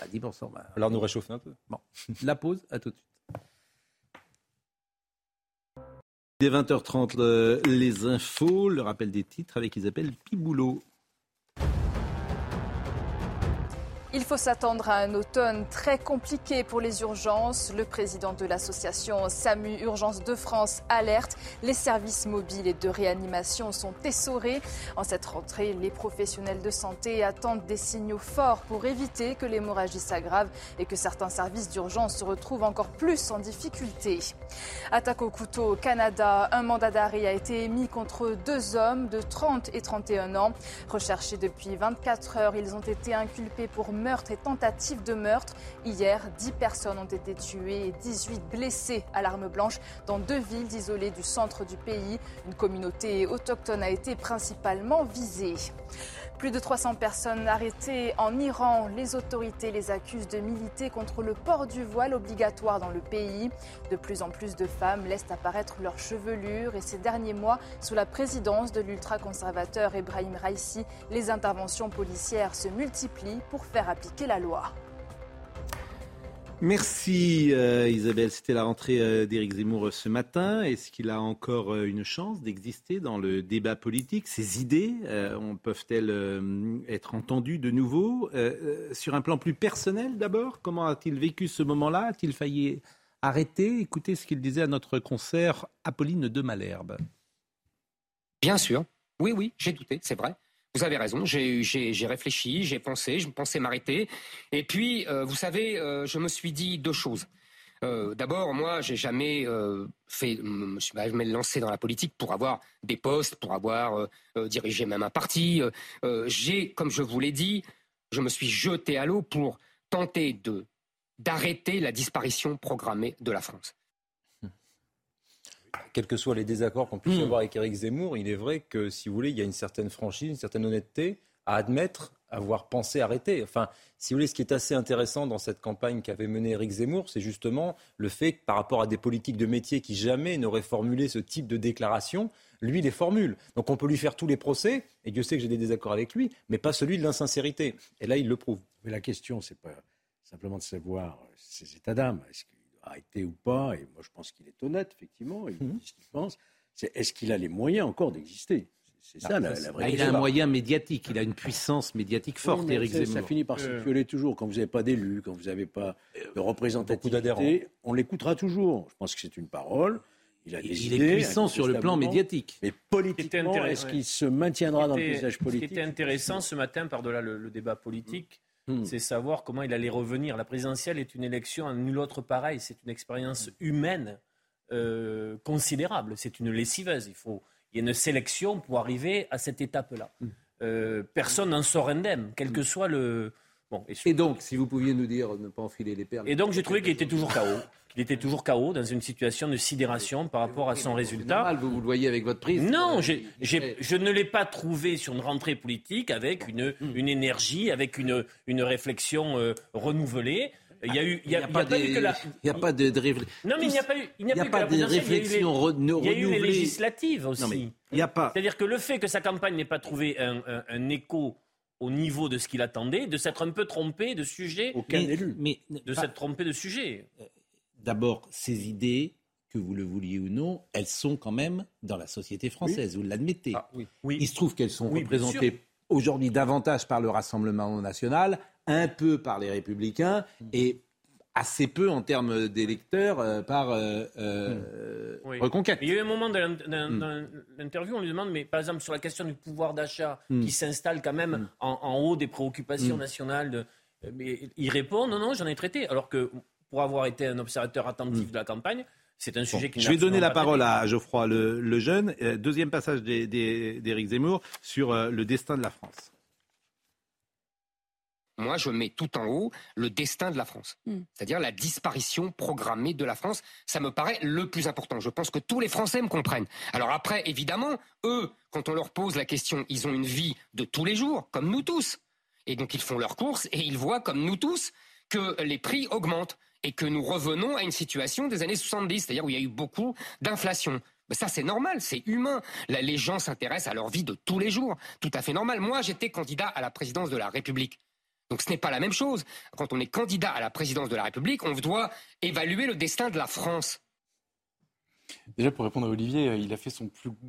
Speaker 1: À 10%. Bah,
Speaker 3: Alors nous réchauffer un peu.
Speaker 1: Bon, la pause, à tout de suite. Dès 20h30, les infos, le rappel des titres avec Isabelle Piboulot.
Speaker 10: Il faut s'attendre à un automne très compliqué pour les urgences. Le président de l'association SAMU Urgence de France alerte. Les services mobiles et de réanimation sont essorés. En cette rentrée, les professionnels de santé attendent des signaux forts pour éviter que l'hémorragie s'aggrave et que certains services d'urgence se retrouvent encore plus en difficulté. Attaque au couteau au Canada. Un mandat d'arrêt a été émis contre deux hommes de 30 et 31 ans. Recherchés depuis 24 heures, ils ont été inculpés pour meurtre et tentative de meurtre. Hier, 10 personnes ont été tuées et 18 blessées à l'arme blanche dans deux villes isolées du centre du pays. Une communauté autochtone a été principalement visée. Plus de 300 personnes arrêtées en Iran. Les autorités les accusent de militer contre le port du voile obligatoire dans le pays. De plus en plus de femmes laissent apparaître leur chevelure et ces derniers mois, sous la présidence de l'ultra-conservateur Ebrahim Raisi, les interventions policières se multiplient pour faire appliquer la loi.
Speaker 1: Merci euh, Isabelle. C'était la rentrée euh, d'Éric Zemmour euh, ce matin. Est-ce qu'il a encore une chance d'exister dans le débat politique? Ses idées peuvent-elles être entendues de nouveau? Sur un plan plus personnel d'abord, comment a-t-il vécu ce moment-là? A-t-il failli arrêter? Écoutez ce qu'il disait à notre concert Apolline de Malherbe.
Speaker 11: Bien sûr. Oui, oui, j'ai douté, c'est vrai. Vous avez raison, j'ai réfléchi, j'ai pensé, je pensais m'arrêter. Et puis, euh, vous savez, euh, je me suis dit deux choses. Euh, D'abord, moi, j'ai jamais fait, me suis jamais lancé dans la politique pour avoir des postes, pour avoir dirigé même un parti. j'ai, comme je vous l'ai dit, je me suis jeté à l'eau pour tenter d'arrêter la disparition programmée de la France
Speaker 3: quels que soient les désaccords qu'on puisse hmm. avoir avec Éric Zemmour, il est vrai que, si vous voulez, il y a une certaine franchise, une certaine honnêteté à admettre avoir pensé arrêter. Enfin, si vous voulez, ce qui est assez intéressant dans cette campagne qu'avait menée Éric Zemmour, c'est justement le fait que par rapport à des politiques de métier qui jamais n'auraient formulé ce type de déclaration, lui les formule. Donc on peut lui faire tous les procès, et Dieu sait que j'ai des désaccords avec lui, mais pas celui de l'insincérité. Et là, il le prouve.
Speaker 7: Mais la question, c'est pas simplement de savoir ses états d'âme. Est-ce qu'il arrêter ou pas, et moi je pense qu'il est honnête, effectivement, il dit ce qu'il pense, c'est est-ce qu'il a les moyens encore d'exister? C'est ça la, la vraie
Speaker 1: Ah, il a un moyen médiatique, il a une puissance médiatique forte,
Speaker 7: Oui,
Speaker 1: Éric
Speaker 7: ça-
Speaker 1: Zemmour.
Speaker 7: Ça finit par
Speaker 2: Euh.
Speaker 7: s'étioler toujours. Quand vous n'avez pas d'élus, quand vous n'avez pas de représentativité,
Speaker 3: d'adhérents.
Speaker 7: on l'écoutera toujours. Je pense que c'est une parole. Il a des
Speaker 1: Il
Speaker 7: idées,
Speaker 1: est puissant sur le plan médiatique.
Speaker 7: Mais politiquement, est-ce qu'il se maintiendra dans le paysage
Speaker 2: Ce qui
Speaker 7: politique?
Speaker 2: était intéressant ce matin, par-delà le, le débat politique,
Speaker 7: Hmm.
Speaker 2: c'est savoir comment il allait revenir. La présidentielle est une élection à nul autre pareil. C'est une expérience humaine euh, considérable. C'est une lessiveuse. Il faut, il y a une sélection pour arriver à cette étape-là.
Speaker 1: Hmm.
Speaker 2: Euh, personne n'en sort indemne, quel que soit le. Bon, et,
Speaker 1: Et donc, si vous pouviez nous dire, ne pas enfiler les perles.
Speaker 2: et donc j'ai trouvé qu'il était toujours KO. Qu'il était toujours KO dans une situation de sidération par rapport à son résultat.
Speaker 1: normal, vous, vous le voyez avec votre prise.
Speaker 2: Non,
Speaker 1: Euh,
Speaker 2: je ne l'ai pas trouvé sur une rentrée politique avec une, une énergie, avec une, une réflexion euh, renouvelée. Il y a eu, il y a,
Speaker 1: Il
Speaker 2: il y a pas
Speaker 1: de,
Speaker 2: Non, mais il n'y a pas eu, il n'y a pas
Speaker 1: de
Speaker 2: y
Speaker 1: réflexion re-
Speaker 2: Il y a eu les
Speaker 1: renouvelée.
Speaker 2: législatives aussi.
Speaker 1: Non, mais il n'y a pas.
Speaker 2: C'est-à-dire que le fait que sa campagne n'ait pas trouvé un, un- un écho au niveau de ce qu'il attendait, de s'être un peu trompé de sujet,
Speaker 7: Aucun
Speaker 1: Mais-
Speaker 7: élu.
Speaker 1: mais
Speaker 2: de s'être trompé de sujet.
Speaker 1: D'abord, ces idées, que vous le vouliez ou non, elles sont quand même dans la société française, vous l'admettez.
Speaker 2: Ah, oui. Oui.
Speaker 1: Il se trouve qu'elles sont représentées aujourd'hui davantage par le Rassemblement national, un peu par les Républicains et assez peu en termes d'électeurs euh, par euh, euh,
Speaker 2: Oui.
Speaker 1: Reconquête.
Speaker 2: Il y a eu un moment dans dans- dans l'interview, on lui demande, mais par exemple sur la question du pouvoir d'achat,
Speaker 1: Hmm.
Speaker 2: qui s'installe quand même en, en haut des préoccupations nationales, de- euh, mais il répond, non, non, j'en ai traité. Alors que pour avoir été un observateur attentif de la campagne, c'est un sujet qui
Speaker 1: Hmm. Je vais donner la parole à Geoffroy le, le Jeune. Euh, Deuxième passage d'Éric Zemmour sur euh, le destin de la France.
Speaker 11: Moi, je mets tout en haut le destin de la France.
Speaker 12: Mm.
Speaker 11: C'est-à-dire la disparition programmée de la France. Ça me paraît le plus important. Je pense que tous les Français me comprennent. Alors après, évidemment, eux, quand on leur pose la question, ils ont une vie de tous les jours, comme nous tous. Et donc ils font leurs courses et ils voient, comme nous tous, que les prix augmentent et que nous revenons à une situation des années 70, c'est-à-dire où il y a eu beaucoup d'inflation. Ça, c'est normal, c'est humain. Les gens s'intéressent à leur vie de tous les jours. Tout à fait normal. Moi, j'étais candidat à la présidence de la République. Donc ce n'est pas la même chose. Quand on est candidat à la présidence de la République, on doit évaluer le destin de la France.
Speaker 6: Déjà, pour répondre à Olivier, euh, il a fait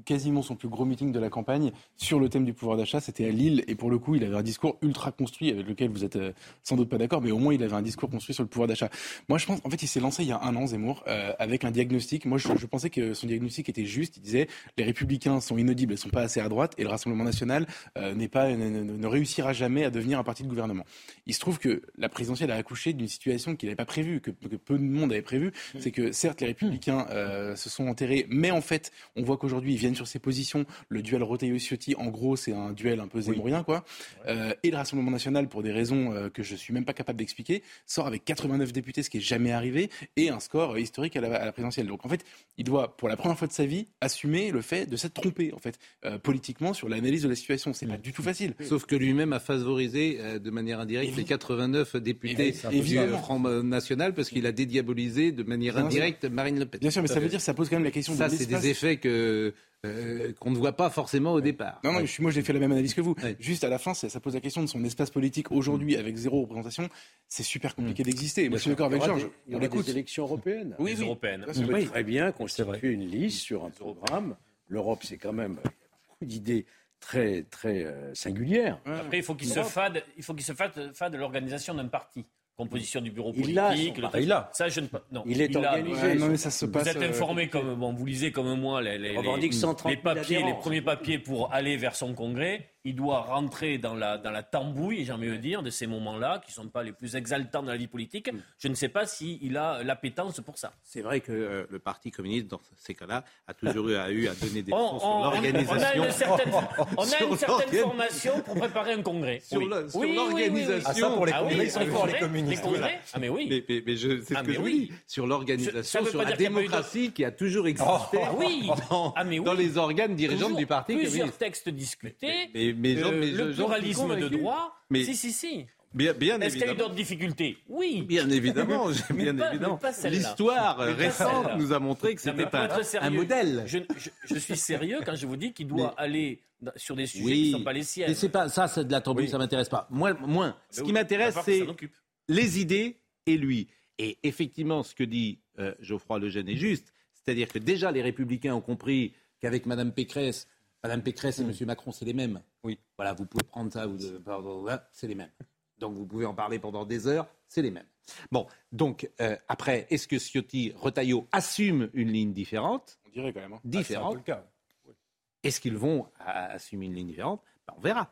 Speaker 6: quasiment son plus gros meeting de la campagne sur le thème du pouvoir d'achat. C'était à Lille. Et pour le coup, il avait un discours ultra construit avec lequel vous êtes euh, sans doute pas d'accord, mais au moins, il avait un discours construit sur le pouvoir d'achat. Moi, je pense, en fait, il s'est lancé il y a un an, Zemmour, euh, avec un diagnostic. Moi, je, pensais que son diagnostic était juste. Il disait les Républicains sont inaudibles, ils sont pas assez à droite, et le Rassemblement national pas, ne, ne- ne réussira jamais à devenir un parti de gouvernement. Il se trouve que la présidentielle a accouché d'une situation qu'il n'avait pas prévue, que, que peu de monde avait prévue. C'est que certes, les Républicains euh, se sont enterrés, mais en fait, on voit qu'aujourd'hui, ils viennent sur ces positions. Le duel Retailleau-Ciotti, en gros, c'est un duel un peu zémourien, quoi. Euh, et le Rassemblement national, pour des raisons euh, que je suis même pas capable d'expliquer, sort avec 89 députés, ce qui est jamais arrivé, et un score euh, historique à la, à la présidentielle. Donc en fait, il doit, pour la première fois de sa vie, assumer le fait de s'être trompé, en fait, euh, politiquement, sur l'analyse de la situation. C'est pas du tout facile.
Speaker 1: Sauf que lui-même a favorisé de manière indirecte les 89 députés du. Front National parce qu'il a dédiabolisé de manière indirecte Marine Le Pen.
Speaker 6: Bien sûr, mais ça veut dire que ça pose quand même la question
Speaker 1: Ça,
Speaker 6: de
Speaker 1: c'est des effets que, euh, qu'on ne voit pas forcément au départ.
Speaker 6: Non, non, mais je suis- moi j'ai fait la même analyse que vous.
Speaker 1: Ouais.
Speaker 6: Juste à la fin, ça, ça pose la question de son espace politique aujourd'hui avec zéro représentation. C'est super compliqué d'exister. Moi je suis d'accord avec Georges.
Speaker 7: il y
Speaker 6: On
Speaker 7: aura des élections européennes.
Speaker 6: Oui,
Speaker 2: Les
Speaker 6: oui.
Speaker 2: européennes.
Speaker 6: Ça, ça
Speaker 7: très bien constituer une liste sur un programme. L'Europe, c'est quand même beaucoup d'idées très, très euh, singulières.
Speaker 2: Après, il faut qu'il se fade, il faut qu'il se fade, fade l'organisation d'un parti. Composition du bureau
Speaker 7: Il l'a,
Speaker 2: politique.
Speaker 7: son
Speaker 2: le-.
Speaker 7: Il l'a.
Speaker 2: Ça, je ne. Non,
Speaker 7: Il est organisé.
Speaker 2: mais-
Speaker 6: Ouais, non, mais ça se
Speaker 2: Vous
Speaker 6: passe.
Speaker 2: êtes
Speaker 6: euh,
Speaker 2: informé comme bon, vous lisez comme moi les, les,
Speaker 7: On revendique
Speaker 2: les-
Speaker 7: 130
Speaker 2: les
Speaker 7: 000
Speaker 2: papiers, les premiers papiers pour aller vers son congrès. Il doit rentrer dans la, dans la tambouille, j'ai envie de dire, de ces moments-là, qui ne sont pas les plus exaltants dans la vie politique. Je ne sais pas s'il a l'appétence pour ça.
Speaker 1: C'est vrai que euh, le Parti communiste, dans ces cas-là, a toujours eu à, eu à donner des
Speaker 2: On,
Speaker 1: leçons sur
Speaker 2: on- on a
Speaker 1: l'organisation.
Speaker 2: une certaine, on a une certaine formation pour préparer un congrès.
Speaker 1: Sur
Speaker 2: Oui.
Speaker 1: sur
Speaker 2: Oui, oui, oui, oui.
Speaker 1: l'organisation.
Speaker 3: Ah, ça, pour les
Speaker 2: Ah oui,
Speaker 3: congrès, ils sont
Speaker 2: les
Speaker 3: forts, les
Speaker 2: congrès,
Speaker 3: communistes.
Speaker 2: les congrès. Ah mais oui.
Speaker 1: Mais, mais- mais je- c'est
Speaker 2: Ah,
Speaker 1: ce que
Speaker 2: mais
Speaker 1: je vous
Speaker 2: oui.
Speaker 1: dis. Sur l'organisation, sur la
Speaker 2: de-
Speaker 1: démocratie qui a toujours existé
Speaker 2: Ah oui.
Speaker 1: dans,
Speaker 2: Ah, mais oui.
Speaker 1: dans les organes dirigeants
Speaker 2: Toujours
Speaker 1: du Parti
Speaker 2: Plusieurs
Speaker 1: communiste.
Speaker 2: textes discutés.
Speaker 1: Mais, mais
Speaker 2: euh, le pluralisme de droit.
Speaker 1: Mais-
Speaker 2: Si, si, si.
Speaker 1: Bien, bien
Speaker 2: Est-ce qu'il y a eu d'autres difficultés Oui.
Speaker 1: Bien évidemment, bien
Speaker 2: pas-.
Speaker 1: L'histoire récente nous a montré que c'était un, un modèle.
Speaker 2: Je, je- je suis sérieux quand je vous dis qu'il doit aller sur des sujets qui ne sont pas les siens.
Speaker 1: mais c'est pas ça, c'est de la tambouille,
Speaker 2: Oui.
Speaker 1: ça m'intéresse pas. Moi, moins. Ce qui m'intéresse, c'est les idées et lui. Et effectivement, ce que dit euh, Geoffroy Lejeune est juste. C'est-à-dire que déjà, les Républicains ont compris qu'avec Mme Pécresse, Mme Pécresse et M. Macron, c'est les mêmes. Oui. Voilà, vous pouvez prendre ça, ou c'est les mêmes. Donc vous pouvez en parler pendant des heures, c'est les mêmes. Bon, donc euh, après, est-ce que Ciotti, Retailleau assument une ligne différente
Speaker 6: On dirait quand même. Hein.
Speaker 1: Différente.
Speaker 6: Ah,
Speaker 1: est-ce qu'ils vont assumer une ligne différente? Ben, On verra.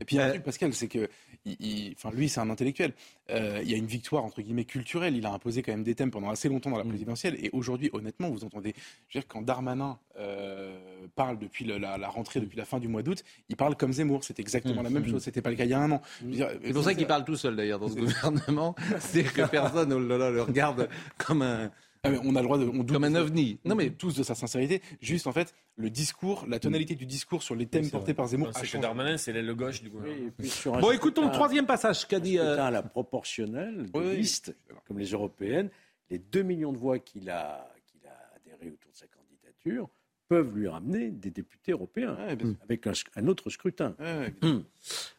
Speaker 6: Et puis il y a un truc, Pascal, c'est que enfin, lui, c'est un intellectuel. Euh, il y a une victoire, entre guillemets, culturelle. Il a imposé quand même des thèmes pendant assez longtemps dans la mm. présidentielle. Et aujourd'hui, honnêtement, vous entendez, je veux dire, quand Darmanin euh, parle depuis la, rentrée, depuis la fin du mois d'août, il parle comme Zemmour. C'est exactement mm. la même mm. chose. C'était pas le cas il y a un an.
Speaker 1: C'est pour ça qu'il parle tout seul, d'ailleurs, dans ce gouvernement. C'est que personne oh le regarde comme un
Speaker 6: ah, on a le droit de. On
Speaker 1: Comme un ovni.
Speaker 6: Non, mais tous de sa sincérité. Juste, en fait, le discours, la tonalité du discours sur les thèmes portés par Zemmour.
Speaker 2: C'est que Darmanin, c'est l'aile gauche du gouvernement.
Speaker 1: bon, écoutons le troisième passage qu'a dit.
Speaker 7: Euh... la proportionnelle de liste, comme les européennes, les 2 millions de voix qu'il a, qu'il a adhéré autour de sa candidature peuvent lui ramener des députés européens avec un, autre scrutin.
Speaker 1: Hmm.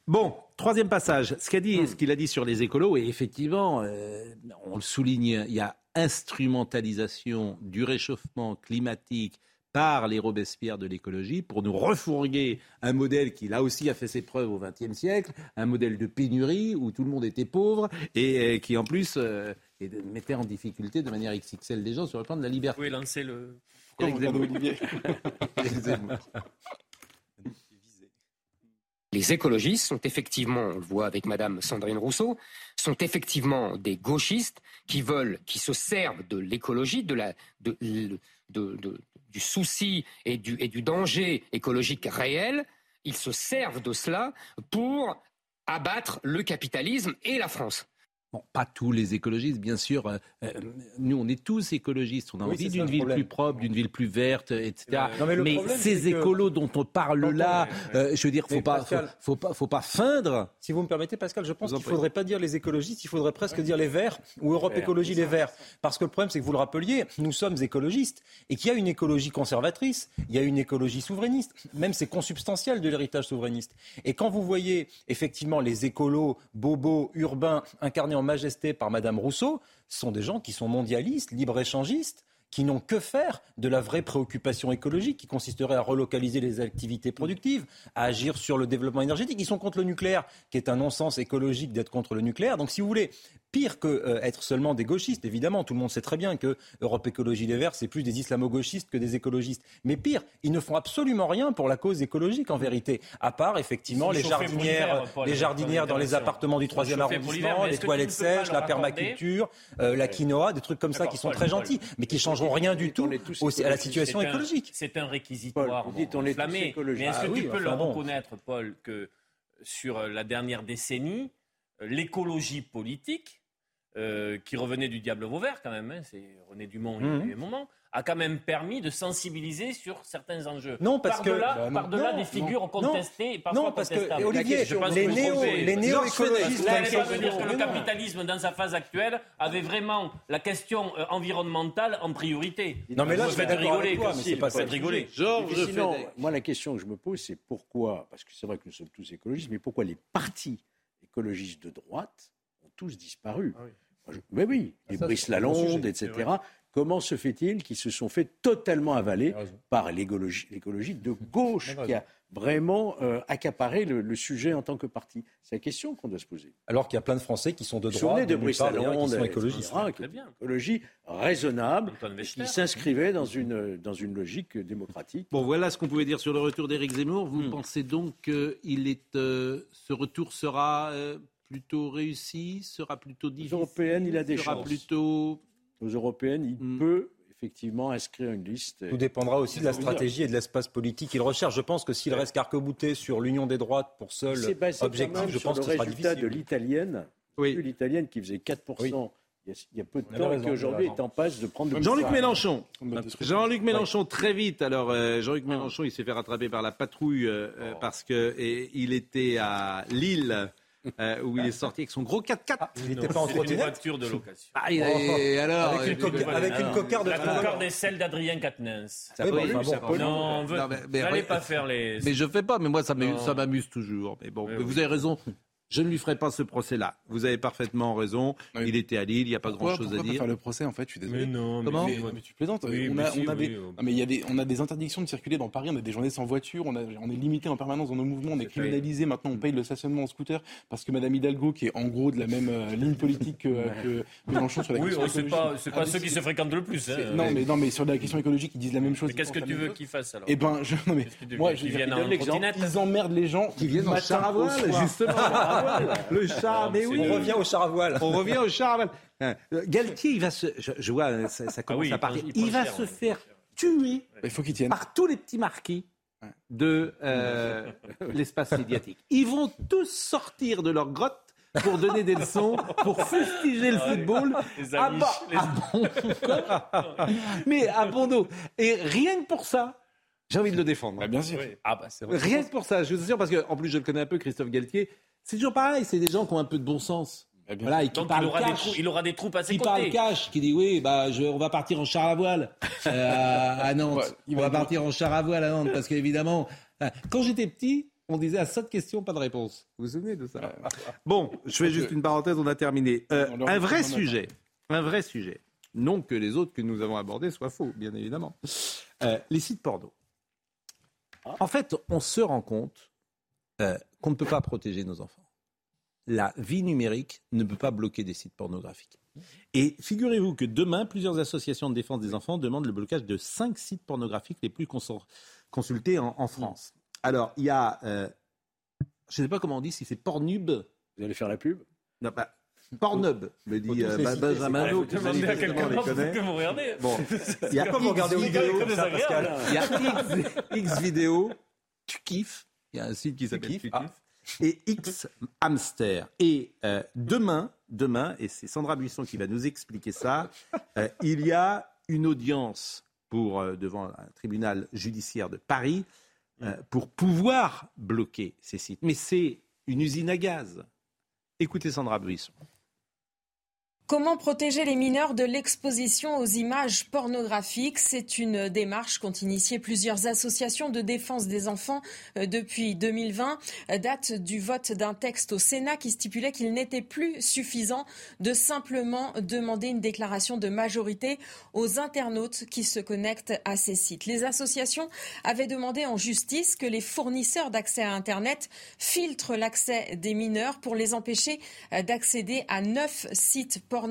Speaker 1: Bon, troisième passage. Ce qu'il dit, ce qu'il a dit sur les écolos, et effectivement, euh, on le souligne, il y a instrumentalisation du réchauffement climatique par les Robespierre de l'écologie pour nous refourguer un modèle qui là aussi a fait ses preuves au XXe siècle, un modèle de pénurie où tout le monde était pauvre et qui en plus euh, mettait en difficulté de manière XXL des gens sur le plan de la liberté.
Speaker 2: Vous pouvez lancer le...
Speaker 11: Les écologistes sont effectivement, on le voit avec Madame Sandrine Rousseau, sont effectivement des gauchistes qui veulent, qui se servent de l'écologie, du souci et du, et du danger écologique réel. Ils se servent de cela pour abattre le capitalisme et la France.
Speaker 1: Bon, pas tous les écologistes, bien sûr. Euh, euh, nous, on est tous écologistes. On a envie d'une ville plus propre, d'une ville plus verte, etc. mais, ces écolos dont on parle là, euh, je veux dire, faut pas, faut, pas, faut pas feindre.
Speaker 3: Si vous me permettez, Pascal, je pense qu'il ne faudrait pas dire les écologistes, il faudrait presque dire les Verts ou Europe Écologie les Verts, parce que le problème, c'est que vous le rappeliez, nous sommes écologistes et qu'il y a une écologie conservatrice, il y a une écologie souverainiste. Même c'est consubstantiel de l'héritage souverainiste. Et quand vous voyez effectivement les écolos bobos urbains incarnés en majesté par Madame Rousseau sont des gens qui sont mondialistes, libre-échangistes, qui n'ont que faire de la vraie préoccupation écologique qui consisterait à relocaliser les activités productives, à agir sur le développement énergétique. Ils sont contre le nucléaire, qui est un non-sens écologique d'être contre le nucléaire. Donc si vous voulez, pire que euh, être seulement des gauchistes. Évidemment, tout le monde sait très bien que Europe Écologie Les Verts, c'est plus des islamo-gauchistes que des écologistes. Mais pire, ils ne font absolument rien pour la cause écologique en vérité, à part effectivement les jardinières, les jardinières dans les appartements du 3e arrondissement, les toilettes sèches, la permaculture, euh, la quinoa, des trucs comme ça qui sont très gentils, mais qui changeront rien du tout à la situation écologique.
Speaker 2: C'est un réquisitoire. Vous dites on est Mais est-ce que ah tu peux le reconnaître, Paul, que sur la dernière décennie, l'écologie politique euh, qui revenait du Diable Vauvert quand même, hein, c'est René Dumont il y a mhm. un moment, a quand même permis de sensibiliser sur certains enjeux.
Speaker 3: Non, parce
Speaker 2: par -delà,
Speaker 3: que
Speaker 2: par delà des figures contestées et parfois
Speaker 3: non, parce que Olivier, je pense les, néo, les néo-écologistes,
Speaker 2: là, pas veut dire que le capitalisme dans sa phase actuelle avait vraiment la question euh, environnementale en priorité.
Speaker 3: Non, mais là, je vais rigoler,
Speaker 2: toi, mais c'est pas ça rigoler.
Speaker 7: Georges, sinon, moi la question que je me pose, c'est pourquoi, parce que c'est vrai que nous sommes tous écologistes, mais pourquoi les partis écologistes de droite ont tous disparu? Ah oui. Oui, les Brice Lalonde, etc. Comment se fait-il qu'ils se sont fait totalement avaler par l'écologie de gauche qui a vraiment euh, accaparé le, sujet en tant que parti? C'est la question qu'on doit se poser.
Speaker 3: Alors qu'il y a plein de Français qui sont de droite,
Speaker 7: de Brice Lalonde,
Speaker 3: qui sont écologistes.
Speaker 7: Une écologie raisonnable, qui s'inscrivait dans une, dans une logique démocratique.
Speaker 1: Bon, voilà ce qu'on pouvait dire sur le retour d'Éric Zemmour. Vous hmm. pensez donc que est, euh, ce retour sera euh, plutôt réussi, sera plutôt difficile
Speaker 7: Aux européennes, il a des
Speaker 1: sera
Speaker 7: chances.
Speaker 1: plutôt...
Speaker 7: Aux européennes, il hmm. peut effectivement inscrire une liste.
Speaker 3: Tout dépendra aussi de la stratégie et de l'espace politique qu'il recherche. Je pense que s'il reste carc-bouté sur l'union des droites pour seul objectif, je pense que ce sera difficile.
Speaker 7: de l'italienne, oui. l'italienne qui faisait 4%. Il y, a, peu de temps qui aujourd'hui est en passe de prendre.
Speaker 1: Jean-Luc Mélenchon. Jean-Luc Mélenchon très vite. Alors euh, Jean-Luc Mélenchon, il s'est fait rattraper par la patrouille euh, euh, parce que il était à Lille euh, où il est sorti avec son gros 4x4.
Speaker 2: Ah, il n'était pas en trottinette. une voiture de location.
Speaker 1: Ah, alors,
Speaker 3: avec une, coca avec une cocarde.
Speaker 2: La cocarde est celle d'Adrien Quatennens. Ça oui, bon, ça non, on n'allez pas faire les.
Speaker 1: Mais je fais pas. Mais moi, ça m'amuse toujours. Mais bon, vous avez raison. Je ne lui ferai pas ce procès-là. Vous avez parfaitement raison.
Speaker 6: Oui.
Speaker 1: Il était à Lille, il n'y a pas grand-chose à
Speaker 6: pourquoi pas
Speaker 1: dire.
Speaker 6: faire le procès en fait Je suis désolé.
Speaker 2: Mais non, mais
Speaker 1: Comment
Speaker 2: mais-
Speaker 6: Mais tu plaisantes.
Speaker 2: Oui,
Speaker 6: on a,
Speaker 2: si,
Speaker 6: on a
Speaker 2: oui,
Speaker 6: des, Ah, mais il y a des, on a des interdictions de circuler dans Paris. On a des journées sans voiture. On, a, on est limité en permanence dans nos mouvements. On est criminalisé. Maintenant, on paye le stationnement en scooter parce que Madame Hidalgo, qui est en gros de la même euh, ligne politique que, que Mélenchon sur la
Speaker 2: Oui,
Speaker 6: question
Speaker 2: oh, c'est
Speaker 6: écologique.
Speaker 2: pas, c'est pas ceux qui se fréquentent le plus. hein.
Speaker 6: Non, mais non, mais sur la question écologique, ils disent la même chose.
Speaker 2: Mais qu'est-ce que tu veux qu'ils fassent alors
Speaker 6: Eh ben, je, non mais moi, dire, Ils emmerdent les gens
Speaker 1: Qui viennent en
Speaker 6: matin
Speaker 1: char
Speaker 6: au
Speaker 1: voile. Le char, mais oui.
Speaker 3: On revient au char à voile.
Speaker 1: On revient au char à voile. Hein, Galtier, il va se. Je, je vois, euh, ça, ça commence
Speaker 2: Ah oui,
Speaker 1: à partir.
Speaker 2: il
Speaker 1: va
Speaker 2: cher,
Speaker 1: se
Speaker 2: ouais.
Speaker 1: faire tuer
Speaker 6: Il faut
Speaker 1: par tous les petits marquis de euh, l'espace médiatique. Ils vont tous sortir de leur grotte pour donner des leçons, pour fustiger le football.
Speaker 2: Les
Speaker 1: à
Speaker 2: Amish,
Speaker 1: bas-
Speaker 2: les-
Speaker 1: à bon corps. Mais à bon dos. Et rien que pour ça, j'ai envie de le défendre.
Speaker 6: Bah, bien sûr.
Speaker 2: Oui. Ah bah c'est vrai.
Speaker 1: Rien que pour ça, je vous assure, parce qu'en plus je le connais un peu, Christophe Galtier. C'est toujours pareil, c'est des gens qui ont un peu de bon sens.
Speaker 6: Bah, bien
Speaker 1: Voilà, et qui
Speaker 2: Donc il aura, des
Speaker 1: cash.
Speaker 2: trous, il aura des troupes à ses
Speaker 1: Qui parle
Speaker 2: côtés.
Speaker 1: cash, qui dit oui, bah, je, on va partir en char à voile euh, à, Nantes.
Speaker 6: Ouais, il
Speaker 1: on
Speaker 6: va
Speaker 1: partir en char à voile à Nantes parce qu'évidemment, euh, quand j'étais petit, on disait à ça de questions, pas de réponse. Vous vous souvenez de ça? Bon, je fais juste une parenthèse, on a terminé. Euh, un vrai sujet, un vrai sujet. Non que les autres que nous avons abordés soient faux, bien évidemment. Euh, les sites porno. En fait, on se rend compte euh, qu'on ne peut pas protéger nos enfants. La vie numérique ne peut pas bloquer des sites pornographiques. Et figurez-vous que demain, plusieurs associations de défense des enfants demandent le blocage de cinq sites pornographiques les plus cons- consultés en, en France. Alors, il y a, euh, je ne sais pas comment on dit, si c'est Pornhub.
Speaker 7: Vous allez faire la pub?
Speaker 1: Non, bah, Pornhub, me dit
Speaker 3: tous
Speaker 1: euh,
Speaker 3: les
Speaker 1: Ba-
Speaker 3: citer,
Speaker 1: Benjamin
Speaker 2: Il
Speaker 1: Lo,
Speaker 2: faut
Speaker 1: qui
Speaker 2: demander à
Speaker 1: manifestement
Speaker 2: quelqu'un
Speaker 1: les
Speaker 2: d'autre
Speaker 1: connaît.
Speaker 2: que vous regardez.
Speaker 1: Bon, il y a
Speaker 2: comme
Speaker 3: ça,
Speaker 2: désagréable.
Speaker 3: Pascal
Speaker 1: il y a X, X vidéo, tu kiffes. Il y a un site qui s'appelle
Speaker 3: ah.
Speaker 1: Et X Hamster. Et euh, demain, demain, et c'est Sandra Buisson qui va nous expliquer ça, euh, il y a une audience pour, euh, devant un tribunal judiciaire de Paris euh, pour pouvoir bloquer ces sites. Mais c'est une usine à gaz. Écoutez Sandra Buisson.
Speaker 12: Comment protéger les mineurs de l'exposition aux images pornographiques? C'est une démarche qu'ont initiée plusieurs associations de défense des enfants euh, depuis 2020, euh, date du vote d'un texte au Sénat qui stipulait qu'il n'était plus suffisant de simplement demander une déclaration de majorité aux internautes qui se connectent à ces sites. Les associations avaient demandé en justice que les fournisseurs d'accès à Internet filtrent l'accès des mineurs pour les empêcher euh, d'accéder à neuf sites pornographiques,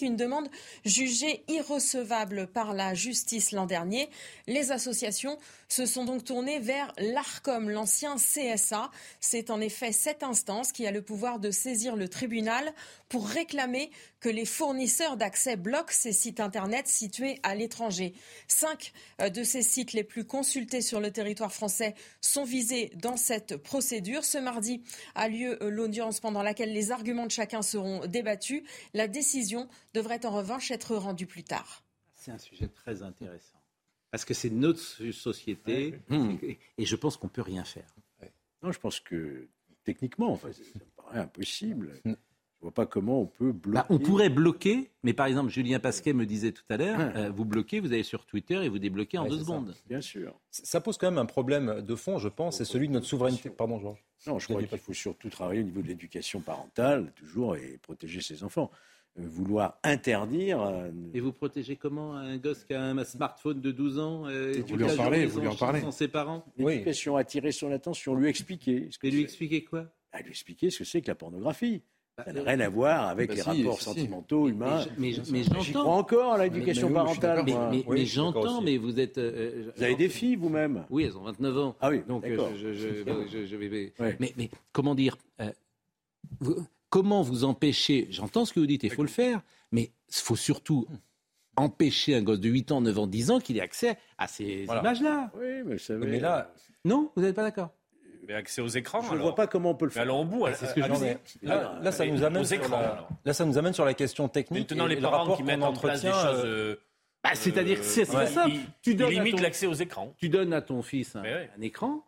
Speaker 12: une demande jugée irrecevable par la justice l'an dernier. Les associations se sont donc tournées vers l'ARCOM, l'ancien CSA. C'est en effet cette instance qui a le pouvoir de saisir le tribunal pour réclamer que les fournisseurs d'accès bloquent ces sites Internet situés à l'étranger. Cinq euh, de ces sites les plus consultés sur le territoire français sont visés dans cette procédure. Ce mardi a lieu euh, l'audience pendant laquelle les arguments de chacun seront débattus. La décision devrait en revanche être rendue plus tard.
Speaker 1: C'est un sujet très intéressant. Parce que c'est notre société et, et je pense qu'on ne peut rien faire.
Speaker 7: Non, je pense que techniquement, enfin, ça me paraît impossible. Je ne vois pas comment on peut bloquer.
Speaker 1: Bah, on pourrait bloquer, mais par exemple, Julien Pasquet me disait tout à l'heure,
Speaker 7: Ouais.
Speaker 1: euh, vous bloquez, vous allez sur Twitter et vous débloquez en
Speaker 3: Ouais,
Speaker 1: deux
Speaker 3: ça.
Speaker 1: secondes.
Speaker 7: Bien sûr.
Speaker 3: Ça pose quand même un problème de fond, je pense, c'est celui de notre souveraineté. Pardon, Georges.
Speaker 7: Non, je crois qu'il faut surtout travailler au niveau de l'éducation parentale, toujours, et protéger ses enfants. Euh, vouloir interdire. euh,
Speaker 1: Et vous protégez comment un gosse qui a un smartphone de 12 ans euh,
Speaker 7: Vous lui en parlez, vous lui en parlez.
Speaker 1: Sans ses parents
Speaker 7: L'éducation, attirer son attention, lui expliquer. Ce que
Speaker 1: Et lui expliquer quoi?
Speaker 7: Ah, Lui expliquer ce que c'est que la pornographie. Ça n'a
Speaker 1: euh,
Speaker 7: rien à voir avec
Speaker 1: bah
Speaker 7: les
Speaker 1: si,
Speaker 7: rapports
Speaker 1: si, si.
Speaker 7: sentimentaux, humains.
Speaker 1: Mais, je- mais
Speaker 7: J'y
Speaker 1: j'entends.
Speaker 7: crois encore à l'éducation
Speaker 1: Mais- mais oui,
Speaker 7: parentale.
Speaker 1: Mais, mais-
Speaker 7: Oui,
Speaker 1: mais j'entends, mais vous êtes. euh,
Speaker 7: Vous avez des filles vous-même?
Speaker 1: Oui, elles ont 29 ans.
Speaker 7: Ah oui,
Speaker 1: Donc, euh,
Speaker 7: d'accord.
Speaker 1: je, vais.
Speaker 7: Ouais.
Speaker 1: Mais, mais comment dire euh, vous- Comment vous empêchez J'entends ce que vous dites, il faut le faire, mais il faut surtout empêcher un gosse de 8 ans, 9 ans, 10 ans qu'il ait accès à ces
Speaker 7: Voilà.
Speaker 1: images-là.
Speaker 7: Oui, mais savez,
Speaker 3: Mais là,
Speaker 1: Non, vous n'êtes pas d'accord?
Speaker 2: Mais accès aux écrans.
Speaker 7: je ne vois pas comment on peut le
Speaker 2: Mais
Speaker 7: faire.
Speaker 2: allons au bout.
Speaker 1: c'est ce que je
Speaker 2: accès-
Speaker 1: disais.
Speaker 3: là, là, ça
Speaker 2: Mais
Speaker 3: nous amène
Speaker 2: aux
Speaker 3: sur
Speaker 2: écrans,
Speaker 3: la, là, ça nous amène sur la question technique.
Speaker 2: Maintenant, les
Speaker 3: et le
Speaker 2: parents
Speaker 3: rapport
Speaker 2: qui mettent en place des choses.
Speaker 3: euh,
Speaker 2: euh,
Speaker 1: Bah, C'est-à-dire, c'est très
Speaker 2: ouais,
Speaker 1: simple.
Speaker 2: ils-
Speaker 1: Tu donnes ton-
Speaker 2: l'accès aux écrans.
Speaker 1: Tu donnes à ton fils un,
Speaker 2: Mais ouais.
Speaker 1: un écran,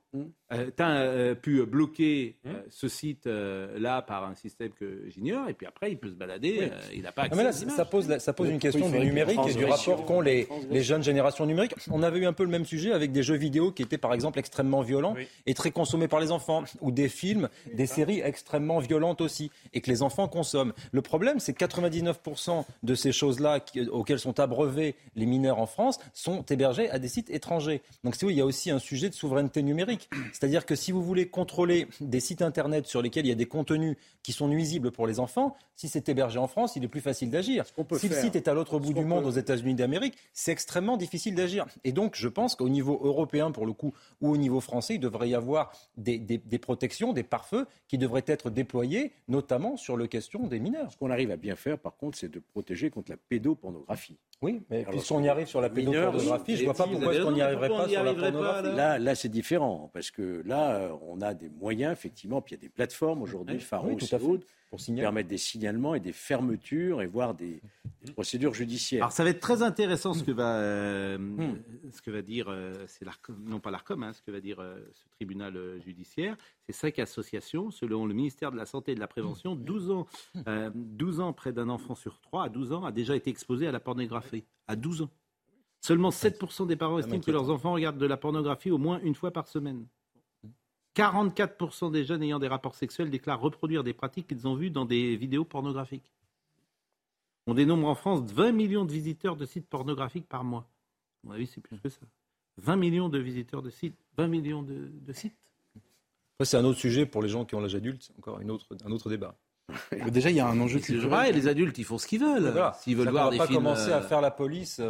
Speaker 1: Euh, tu as pu bloquer ce site-là par un système que j'ignore, et puis après, il peut se balader, il n'a pas accès
Speaker 3: mais là, ça pose, ça pose une question du numérique et du rapport qu'ont les, les jeunes générations numériques. On avait eu un peu le même sujet avec des jeux vidéo qui étaient, par exemple, extrêmement violents et très consommés par les enfants, ou des films, des séries extrêmement violentes aussi, et que les enfants consomment. Le problème, c'est que 99% de ces choses-là auxquelles sont abreuvés les mineurs en France sont hébergés à des sites étrangers. Donc, si oui, il y a aussi un sujet de souveraineté numérique. C'est-à-dire que si vous voulez contrôler des sites Internet sur lesquels il y a des contenus qui sont nuisibles pour les enfants, si c'est hébergé en France, il est plus facile d'agir. Si le site est à l'autre bout du monde, aux États-Unis d'Amérique, c'est extrêmement difficile d'agir. Et donc, je pense qu'au niveau européen, pour le coup, ou au niveau français, il devrait y avoir des, des protections, des pare-feux qui devraient être déployés, notamment sur la question des mineurs.
Speaker 7: Ce qu'on arrive à bien faire, par contre, c'est de protéger contre la pédopornographie.
Speaker 3: Oui, mais puisqu'on y arrive sur la pédopornographie, je ne vois pas pourquoi on n'y arriverait pas sur la pornographie?
Speaker 7: là, là c'est différent, parce que là, on a des moyens, effectivement, puis il y a des plateformes aujourd'hui, Pharos oui, et autres, pour permettre des signalements et des fermetures et voire des, procédures judiciaires.
Speaker 1: Alors ça va être très intéressant ce que va, euh, hmm. ce que va dire, euh, c'est non pas l'ARCOM, hein, ce que va dire euh, ce tribunal judiciaire. C'est cinq associations, selon le ministère de la Santé et de la Prévention, 12 ans, 12 ans près d'un enfant sur trois à 12 ans a déjà été exposé à la pornographie. À 12 ans. Seulement 7% des parents estiment que leurs enfants regardent de la pornographie au moins une fois par semaine. 44% des jeunes ayant des rapports sexuels déclarent reproduire des pratiques qu'ils ont vues dans des vidéos pornographiques. On dénombre en France 20 millions de visiteurs de sites pornographiques par mois. À mon avis, c'est plus que ça. 20 millions de visiteurs de sites. 20 millions de, sites.
Speaker 3: c'est un autre sujet pour les gens qui ont l'âge adulte, encore une autre, un autre débat.
Speaker 1: Déjà, il y a un enjeu qui vrai, les adultes, ils font ce qu'ils veulent. S'ils veulent voir
Speaker 3: des
Speaker 1: pas
Speaker 3: commencer à euh, faire la police.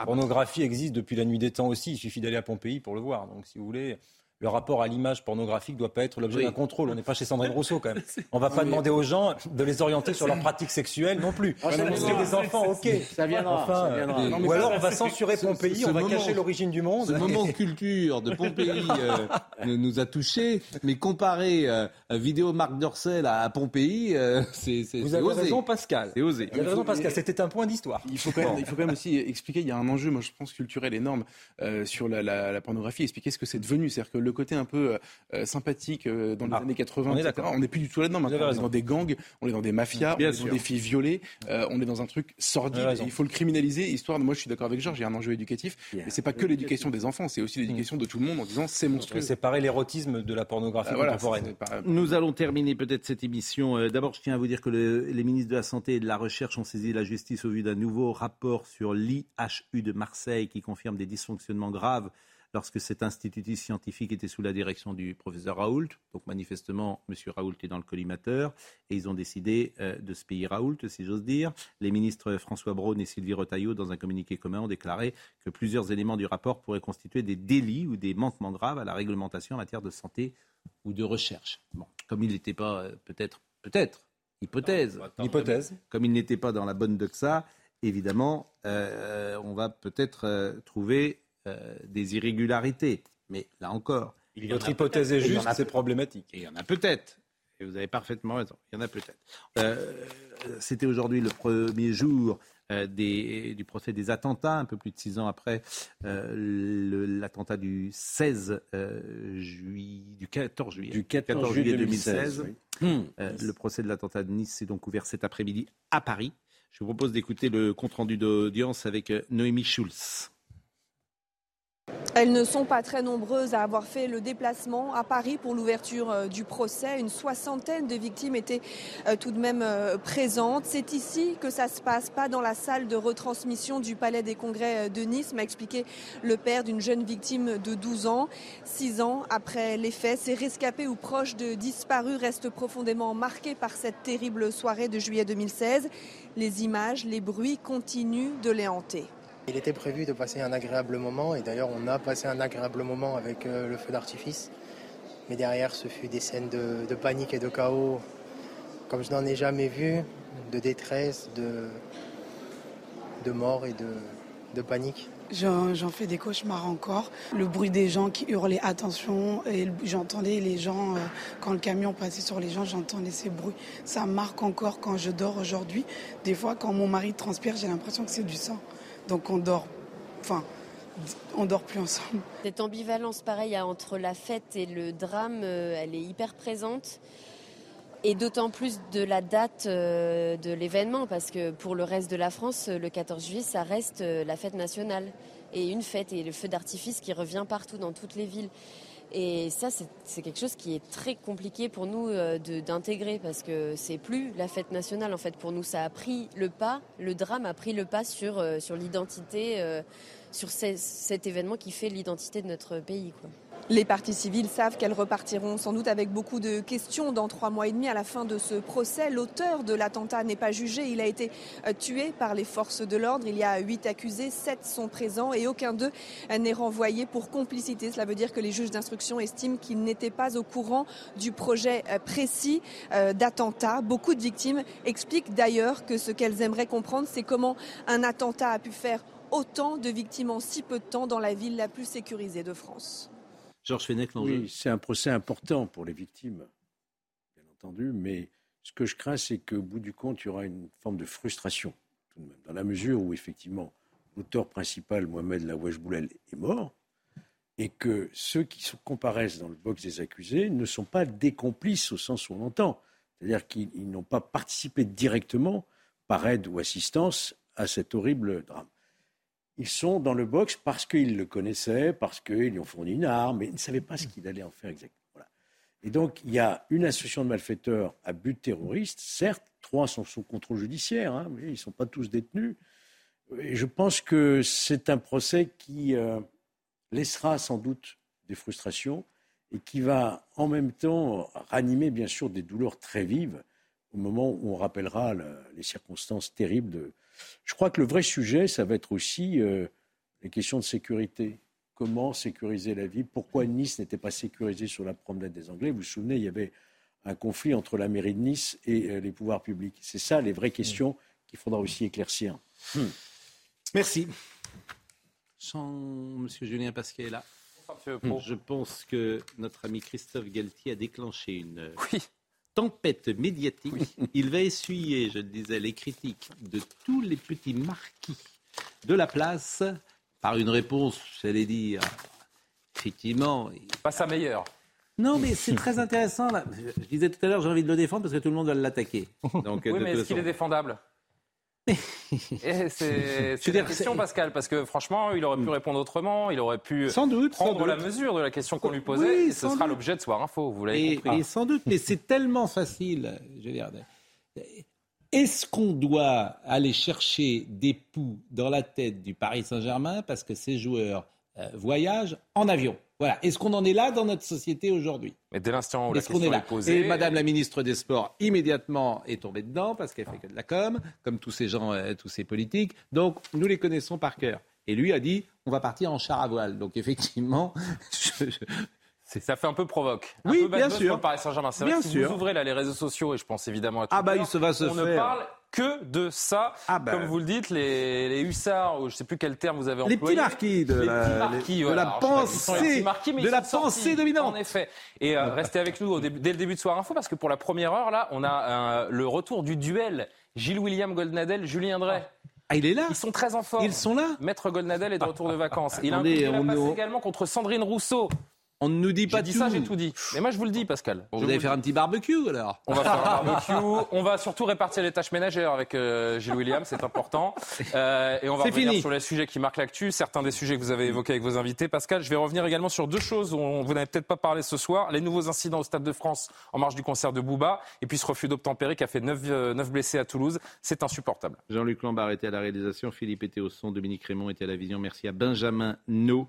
Speaker 3: La pornographie existe depuis la nuit des temps aussi. Il suffit d'aller à Pompéi pour le voir. Donc, si vous voulez, le rapport à l'image pornographique doit pas être l'objet d'un contrôle. On n'est pas chez Sandrine Rousseau quand même. On va pas demander aux gens de les orienter sur leurs pratiques sexuelles non plus. Ah, des enfants, ok.
Speaker 7: Ça viendra. Enfin,
Speaker 3: euh, ou alors on va censurer Pompéi, on va cacher l'origine du monde.
Speaker 1: Ce moment culture de Pompéi euh, nous a touchés, mais comparer euh, vidéo Marc Dorcel à Pompéi, c'est
Speaker 3: Vous avez raison, Pascal.
Speaker 1: C'est osé.
Speaker 3: Vous avez raison, Pascal. C'était un point d'histoire.
Speaker 6: Il faut quand même, il faut quand même aussi expliquer. Il y a un enjeu, moi je pense culturel énorme sur la, la, la pornographie. Expliquer ce que c'est devenu, c'est-à-dire que le côté un peu euh, sympathique euh, dans les ah, années 80, on n'est plus du tout là-dedans. on est dans des gangs, on est dans des mafias, on est dans des filles violées, euh, on est dans un truc sordide. Il faut le criminaliser. Histoire, moi je suis d'accord avec Georges, il y a un enjeu éducatif, mais c'est pas que l'éducation des enfants, c'est aussi l'éducation de tout le monde en disant c'est monstrueux.
Speaker 3: Séparer l'érotisme de la pornographie contemporaine.
Speaker 1: Nous allons terminer peut-être cette émission. D'abord, je tiens à vous dire que les ministres de la Santé et de la Recherche ont saisi la justice au vu d'un nouveau rapport sur l'IHU de Marseille qui confirme des dysfonctionnements graves lorsque cet institut scientifique était sous la direction du professeur Raoult. Donc manifestement, M. Raoult est dans le collimateur et ils ont décidé euh, de se payer Raoult, si j'ose dire. Les ministres François Braun et Sylvie Retailleau, dans un communiqué commun, ont déclaré que plusieurs éléments du rapport pourraient constituer des délits ou des manquements graves à la réglementation en matière de santé ou de recherche. Bon, comme il n'était pas, euh, peut-être, peut-être, hypothèse,
Speaker 3: hypothèse,
Speaker 1: comme il n'était pas dans la bonne doxa, évidemment, euh, on va peut-être trouver euh, des irrégularités. Mais là encore.
Speaker 3: Votre hypothèse est juste, c'est problématique.
Speaker 1: Et il y en a peut-être. Et vous avez parfaitement raison. Il y en a peut-être. Euh, c'était aujourd'hui le premier jour euh, des, du procès des attentats, un peu plus de six ans après l'attentat du 16 juillet, du 14 juillet,
Speaker 7: du 14, juillet 2016.
Speaker 1: le procès de l'attentat de Nice s'est donc ouvert cet après-midi à Paris. Je vous propose d'écouter le compte-rendu d'audience avec Noémie Schulz.
Speaker 13: Elles ne sont pas très nombreuses à avoir fait le déplacement à Paris pour l'ouverture euh, du procès. Une soixantaine de victimes étaient euh, tout de même euh, présentes. C'est ici que ça se passe, pas dans la salle de retransmission du Palais des Congrès de Nice, m'a expliqué le père d'une jeune victime de 12 ans. Six ans après les faits, ces rescapés ou proches de disparus restent profondément marqués par cette terrible soirée de juillet 2016. Les images, les bruits continuent de les hanter.
Speaker 14: Il était prévu de passer un agréable moment et d'ailleurs on a passé un agréable moment avec euh, le feu d'artifice. Mais derrière ce fut des scènes de, panique et de chaos comme je n'en ai jamais vu, de détresse, de, mort et de, de panique.
Speaker 15: J'en fais des cauchemars encore. Le bruit des gens qui hurlaient attention, et j'entendais les gens, euh, quand le camion passait sur les gens, j'entendais ces bruits. Ça marque encore quand je dors aujourd'hui. Des fois, quand mon mari transpire, j'ai l'impression que c'est du sang. Donc on dort. Plus ensemble.
Speaker 16: Cette ambivalence, pareil, entre la fête et le drame, euh, elle est hyper présente. Et d'autant plus de la date euh, de l'événement, parce que pour le reste de la France, le 14 juillet, ça reste euh, la fête nationale. Et une fête et le feu d'artifice qui revient partout dans toutes les villes. Et ça, c'est quelque chose qui est très compliqué pour nous d'intégrer parce que c'est plus la fête nationale. En fait, pour nous, ça a pris le pas, le drame a pris le pas sur, sur l'identité sur cet événement qui fait l'identité de notre pays.
Speaker 13: Les partis civils savent qu'elles repartiront sans doute avec beaucoup de questions dans trois mois et demi à la fin de ce procès. L'auteur de l'attentat n'est pas jugé. Il a été euh, tué par les forces de l'ordre. Il y a huit accusés, sept sont présents et aucun d'eux n'est renvoyé pour complicité. Cela veut dire que les juges d'instruction estiment qu'ils n'étaient pas au courant du projet euh, précis euh, d'attentat. Beaucoup de victimes expliquent d'ailleurs que ce qu'elles aimeraient comprendre, c'est comment un attentat a pu faire autant de victimes en si peu de temps dans la ville la plus sécurisée de France.
Speaker 1: Georges Fenech,
Speaker 7: Oui, c'est un procès important pour les victimes, bien entendu, mais ce que je crains, c'est qu'au bout du compte, il y aura une forme de frustration, tout de même, dans la mesure où, effectivement, l'auteur principal, Mohamed Laouaj Boulel, est mort, et que ceux qui comparaissent dans le box des accusés ne sont pas des complices au sens où on entend. C'est-à-dire qu'ils n'ont pas participé directement, par aide ou assistance, à cet horrible drame ils sont dans le box parce qu'ils le connaissaient, parce qu'ils lui ont fourni une arme, mais ils ne savaient pas ce qu'il allait en faire exactement. Et donc, il y a une association de malfaiteurs à but terroriste. Certes, trois sont sous contrôle judiciaire, hein, mais ils ne sont pas tous détenus. Et je pense que c'est un procès qui euh, laissera sans doute des frustrations et qui va en même temps ranimer, bien sûr, des douleurs très vives au moment où on rappellera les circonstances terribles de, je crois que le vrai sujet, ça va être aussi euh, les questions de sécurité. Comment sécuriser la vie Pourquoi Nice n'était pas sécurisée sur la promenade des Anglais? Vous vous souvenez, il y avait un conflit entre la mairie de Nice et euh, les pouvoirs publics. C'est ça les vraies questions qu'il faudra aussi éclaircir.
Speaker 1: Hmm. Merci. Monsieur Julien Pasquet est là. Je pense que notre ami Christophe Galtier a déclenché une oui tempête médiatique. Il va essuyer, je le disais, les critiques de tous les petits marquis de la place par une réponse, j'allais dire, effectivement.
Speaker 17: Pas sa meilleure.
Speaker 1: Non, mais c'est très intéressant. Je disais tout à l'heure, j'ai envie de le défendre parce que tout le monde va l'attaquer.
Speaker 17: Donc, oui, mais est-ce qu'il est défendable? c'est une question, Pascal, parce que franchement, il aurait pu répondre autrement, il aurait pu
Speaker 1: sans doute,
Speaker 17: prendre la mesure de la question qu'on lui posait, et ce sera l'objet de Soir Info, vous l'avez compris.
Speaker 1: Et sans doute, mais c'est tellement facile, je veux dire. Est-ce qu'on doit aller chercher des poux dans la tête du Paris Saint-Germain parce que ces joueurs euh, voyagent en avion? Voilà. Est-ce qu'on en est là dans notre société aujourd'hui?
Speaker 17: Mais dès l'instant où la question est, posée...
Speaker 1: Et Madame la ministre des Sports, immédiatement, est tombée dedans parce qu'elle fait que de la com, comme tous ces gens, euh, tous ces politiques. Donc, nous les connaissons par cœur. Et lui a dit, on va partir en char à voile. Donc, effectivement,
Speaker 17: Ça fait un peu provoque.
Speaker 1: Un oui, bien sûr.
Speaker 17: Paris Saint-Germain. C'est vrai que si vous ouvrez là les réseaux sociaux, et je pense évidemment à
Speaker 1: ah bah, il se va se
Speaker 17: on ne parle que de ça.
Speaker 1: Ah bah.
Speaker 17: Comme vous le dites, les, les hussards, ou je ne sais plus quel terme vous avez employé.
Speaker 1: Les petits marquis de, la, de la pensée, de la pensée dominante.
Speaker 17: En effet. Et euh, restez avec nous dès le début de Soir Info, parce que pour la première heure, là, on a le retour du duel Gilles-William Goldnadel, Julien Drey.
Speaker 1: Ah, il est là?
Speaker 17: Ils sont très en forme.
Speaker 1: Ils sont là?
Speaker 17: Maître Goldnadel est de retour de vacances. Il a un également contre Sandrine Rousseau.
Speaker 1: On ne nous dit pas
Speaker 17: tout. dit ça, j'ai tout dit. Mais moi, je vous le dis, Pascal.
Speaker 1: vous allez faire un petit barbecue, alors
Speaker 17: On va faire un barbecue. On va surtout répartir les tâches ménagères avec euh, Gilles Williams, c'est important. Euh, et on va revenir sur les sujets qui marquent l'actu, certains des sujets que vous avez évoqués avec vos invités. Pascal, je vais revenir également sur deux choses dont vous n'avez peut-être pas parlé ce soir. Les nouveaux incidents au Stade de France en marge du concert de Bouba. Et puis ce refus d'obtempérer qui a fait 9, euh, blessés à Toulouse. C'est insupportable.
Speaker 1: Jean-Luc Lambert était à la réalisation, Philippe était au son, Dominique Raymond était à la vision. Merci à Benjamin No